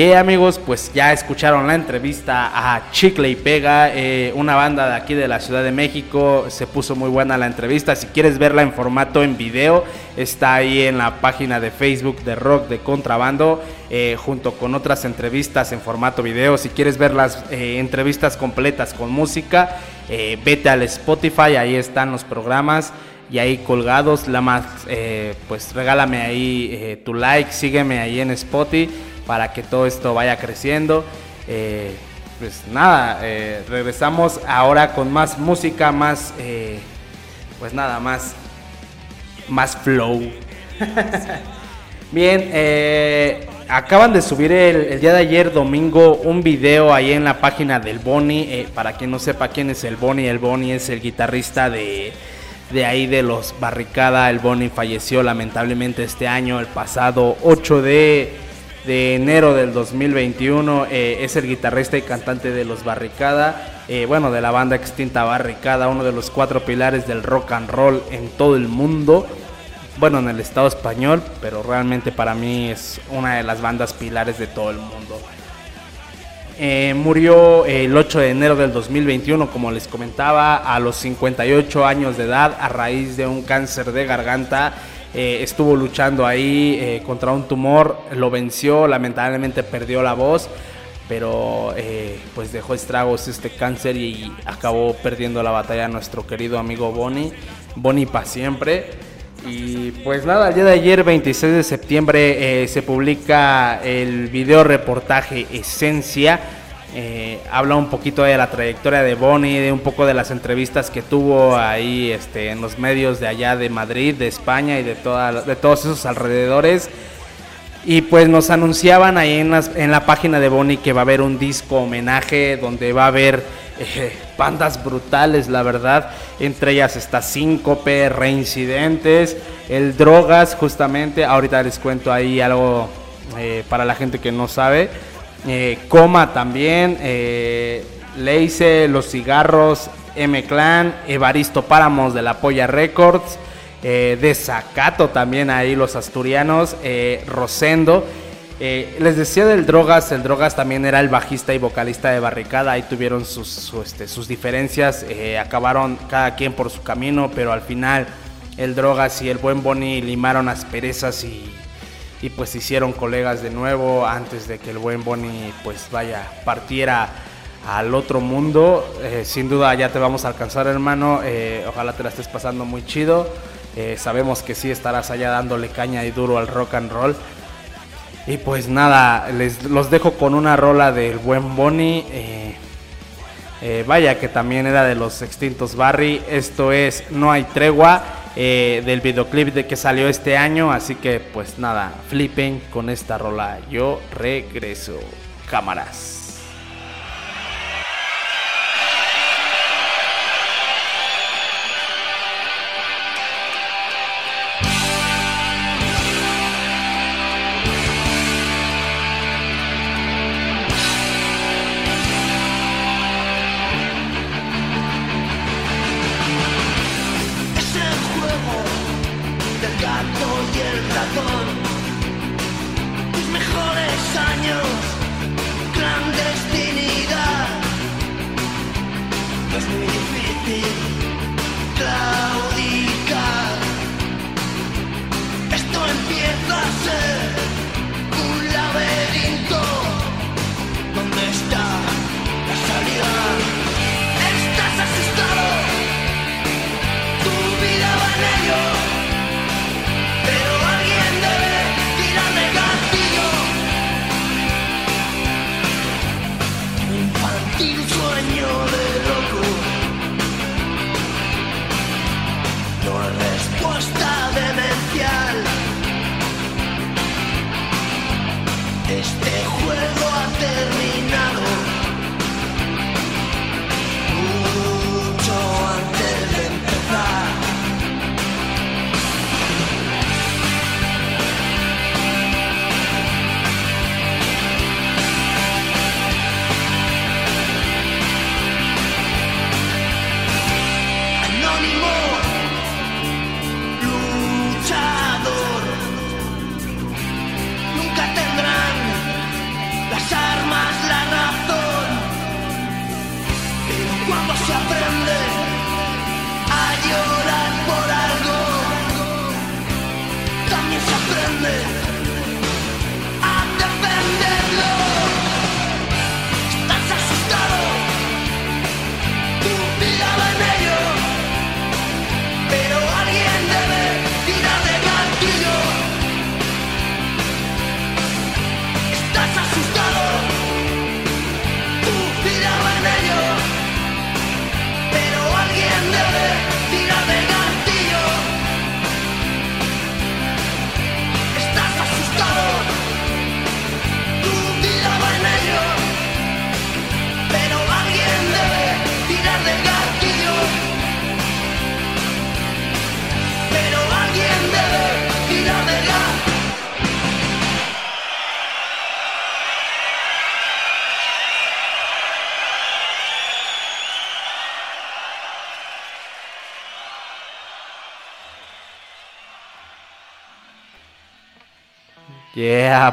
Amigos, pues ya escucharon la entrevista a Chicle y Pega, eh, una banda de aquí de la Ciudad de México. Se puso muy buena la entrevista. Si quieres verla en formato en video, está ahí en la página de Facebook de Rock de Contrabando, eh, junto con otras entrevistas en formato video. Si quieres ver las eh, entrevistas completas con música, vete al Spotify, ahí están los programas y ahí colgados. La más, pues regálame ahí tu like, sígueme ahí en Spotify para que todo esto vaya creciendo. Eh, pues nada, eh, regresamos ahora con más música, más, eh, pues nada, más, más flow. [LAUGHS] Bien, acaban de subir el, día de ayer, domingo, un video ahí en la página del Boni. para quien no sepa quién es el Boni, el Boni es el guitarrista de, de ahí de los Barricada. El Boni falleció lamentablemente este año, el pasado 8 de de enero del 2021. Eh, es el guitarrista y cantante de Los Barricada, eh, bueno, de la banda extinta Barricada, uno de los cuatro pilares del rock and roll en todo el mundo. Bueno, en el estado español, pero realmente para mí es una de las bandas pilares de todo el mundo. Eh, murió el 8 de enero del 2021, como les comentaba, a los 58 años de edad a raíz de un cáncer de garganta eh, estuvo luchando ahí eh, contra un tumor, lo venció, lamentablemente perdió la voz, pero eh, pues dejó estragos este cáncer y acabó perdiendo la batalla nuestro querido amigo Bonnie, Bonnie para siempre. Y pues nada, el día de ayer, 26 de septiembre, se publica el video reportaje Esencia eh, habla un poquito de la trayectoria de Bonnie, de un poco de las entrevistas que tuvo ahí este, en los medios de allá de Madrid, de España y de, toda, de todos esos alrededores. Y pues nos anunciaban ahí en, en la página de Bonnie que va a haber un disco homenaje donde va a haber eh, bandas brutales, la verdad. Entre ellas está Síncope, Reincidentes, el Drogas, justamente. Ahorita les cuento ahí algo eh, para la gente que no sabe. Eh, Coma también, eh, Leice, Los Cigarros, M-Clan, Evaristo Páramos de la Polla Records, eh, Desacato también ahí los asturianos, eh, Rosendo. les decía del Drogas, el Drogas también era el bajista y vocalista de Barricada, ahí tuvieron sus, este, sus diferencias, acabaron cada quien por su camino, pero al final el Drogas y el buen Bonnie limaron asperezas y y pues hicieron colegas de nuevo antes de que el buen Bonnie pues vaya, partiera al otro mundo. Eh, sin duda ya te vamos a alcanzar hermano, eh, ojalá te la estés pasando muy chido. Eh, sabemos que sí estarás allá dándole caña y duro al rock and roll. Y pues nada, les los dejo con una rola del buen Bonnie. vaya que también era de los extintos Barry. Esto es No hay tregua. Eh, del videoclip de que salió este año. Así que pues nada, flipen con esta rola. Yo regreso. Cámaras.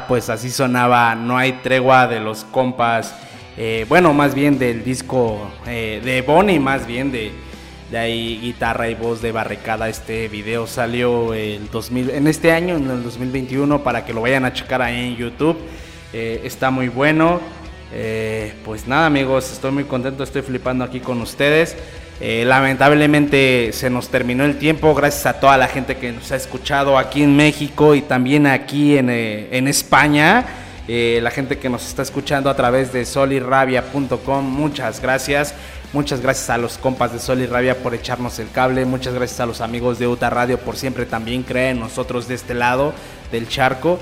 Pues así sonaba No hay tregua de los compas. eh, bueno, más bien del disco eh, de Bonnie, más bien de, de ahí guitarra y voz de Barricada. Este video salió el 2000, en este año, en el 2021, para que lo vayan a checar ahí en YouTube. Eh, está muy bueno. Pues nada amigos, estoy muy contento, estoy flipando aquí con ustedes. Eh, lamentablemente se nos terminó el tiempo, gracias a toda la gente que nos ha escuchado aquí en México y también aquí en, eh, en España. Eh, la gente que nos está escuchando a través de solirrabia.com, muchas gracias. Muchas gracias a los compas de Sol y Rabia por echarnos el cable. Muchas gracias a los amigos de Uta Radio por siempre también creer en nosotros de este lado del charco.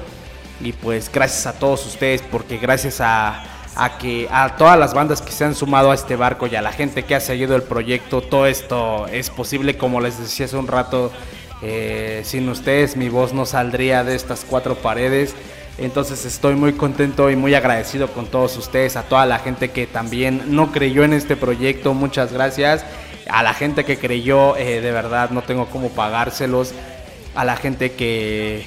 Y pues gracias a todos ustedes porque gracias a, a que a todas las bandas que se han sumado a este barco y a la gente que ha seguido el proyecto, todo esto es posible. Como les decía hace un rato, eh, sin ustedes mi voz no saldría de estas cuatro paredes. Entonces estoy muy contento y muy agradecido con todos ustedes, a toda la gente que también no creyó en este proyecto, muchas gracias. A la gente que creyó, eh, de verdad no tengo cómo pagárselos. A la gente que,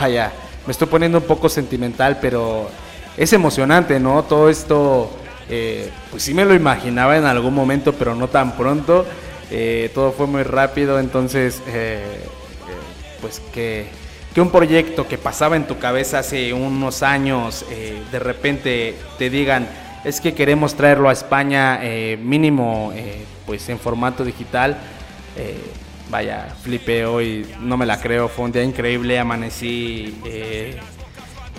vaya, me estoy poniendo un poco sentimental, pero es emocionante, ¿no? Todo esto, eh, pues sí me lo imaginaba en algún momento, pero no tan pronto. Eh, todo fue muy rápido, entonces, eh, pues que, que un proyecto que pasaba en tu cabeza hace unos años, de repente te digan, es que queremos traerlo a España mínimo, pues en formato digital. vaya, flipé hoy, no me la creo, fue un día increíble, amanecí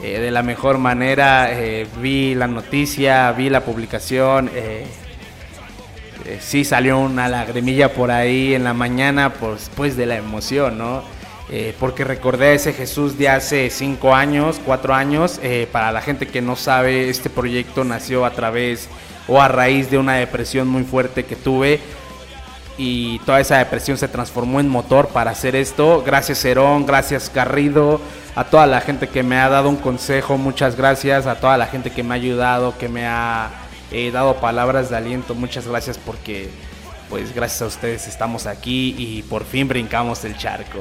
eh, de la mejor manera, eh, vi la noticia, vi la publicación, eh, sí salió una lagrimilla por ahí en la mañana, pues, pues de la emoción, ¿no? Porque recordé a ese Jesús de hace cinco años, cuatro años. Para la gente que no sabe, este proyecto nació a través o a raíz de una depresión muy fuerte que tuve. Y toda esa depresión se transformó en motor para hacer esto. Gracias Herón, gracias Garrido, a toda la gente que me ha dado un consejo, muchas gracias. A toda la gente que me ha ayudado, que me ha eh, dado palabras de aliento, muchas gracias porque pues gracias a ustedes estamos aquí y por fin brincamos el charco.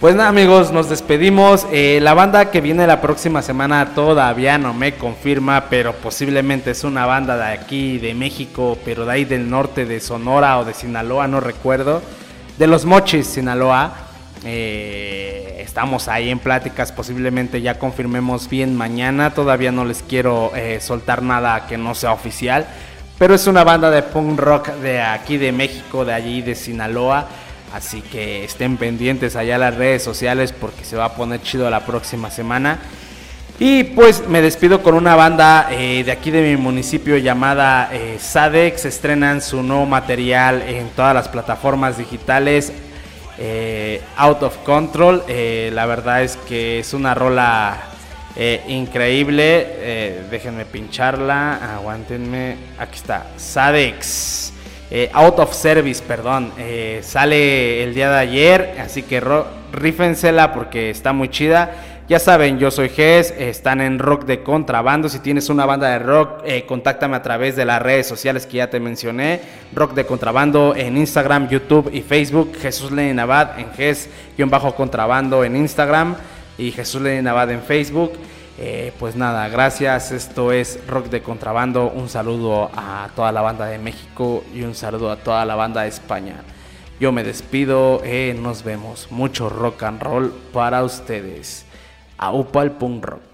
Pues nada amigos, nos despedimos. Eh, la banda que viene la próxima semana todavía no me confirma, pero posiblemente es una banda de aquí, de México, pero de ahí del norte, de Sonora o de Sinaloa, no recuerdo. De los Mochis, Sinaloa. Eh, estamos ahí en pláticas, posiblemente ya confirmemos bien mañana. Todavía no les quiero eh, soltar nada que no sea oficial. Pero es una banda de punk rock de aquí de México, de allí de Sinaloa. Así que estén pendientes allá en las redes sociales porque se va a poner chido la próxima semana. Y pues me despido con una banda eh, de aquí de mi municipio llamada Sadex. Estrenan su nuevo material en todas las plataformas digitales. Eh, Out of Control. Eh, la verdad es que es una rola eh, increíble. Déjenme pincharla. Aguántenme. Aquí está. Sadex. Out of Service, perdón. Sale el día de ayer. Así que rífensela porque está muy chida. Ya saben, yo soy Ges, están en Rock de Contrabando. Si tienes una banda de rock, eh, contáctame a través de las redes sociales que ya te mencioné. Rock de Contrabando en Instagram, YouTube y Facebook. Jesús Lenin Abad en Ges-Contrabando en Instagram y Jesús Lenin Abad en Facebook. Eh, pues nada, gracias. Esto es Rock de Contrabando. Un saludo a toda la banda de México y un saludo a toda la banda de España. Yo me despido, eh, nos vemos. Mucho rock and roll para ustedes. Aupa el punk rock.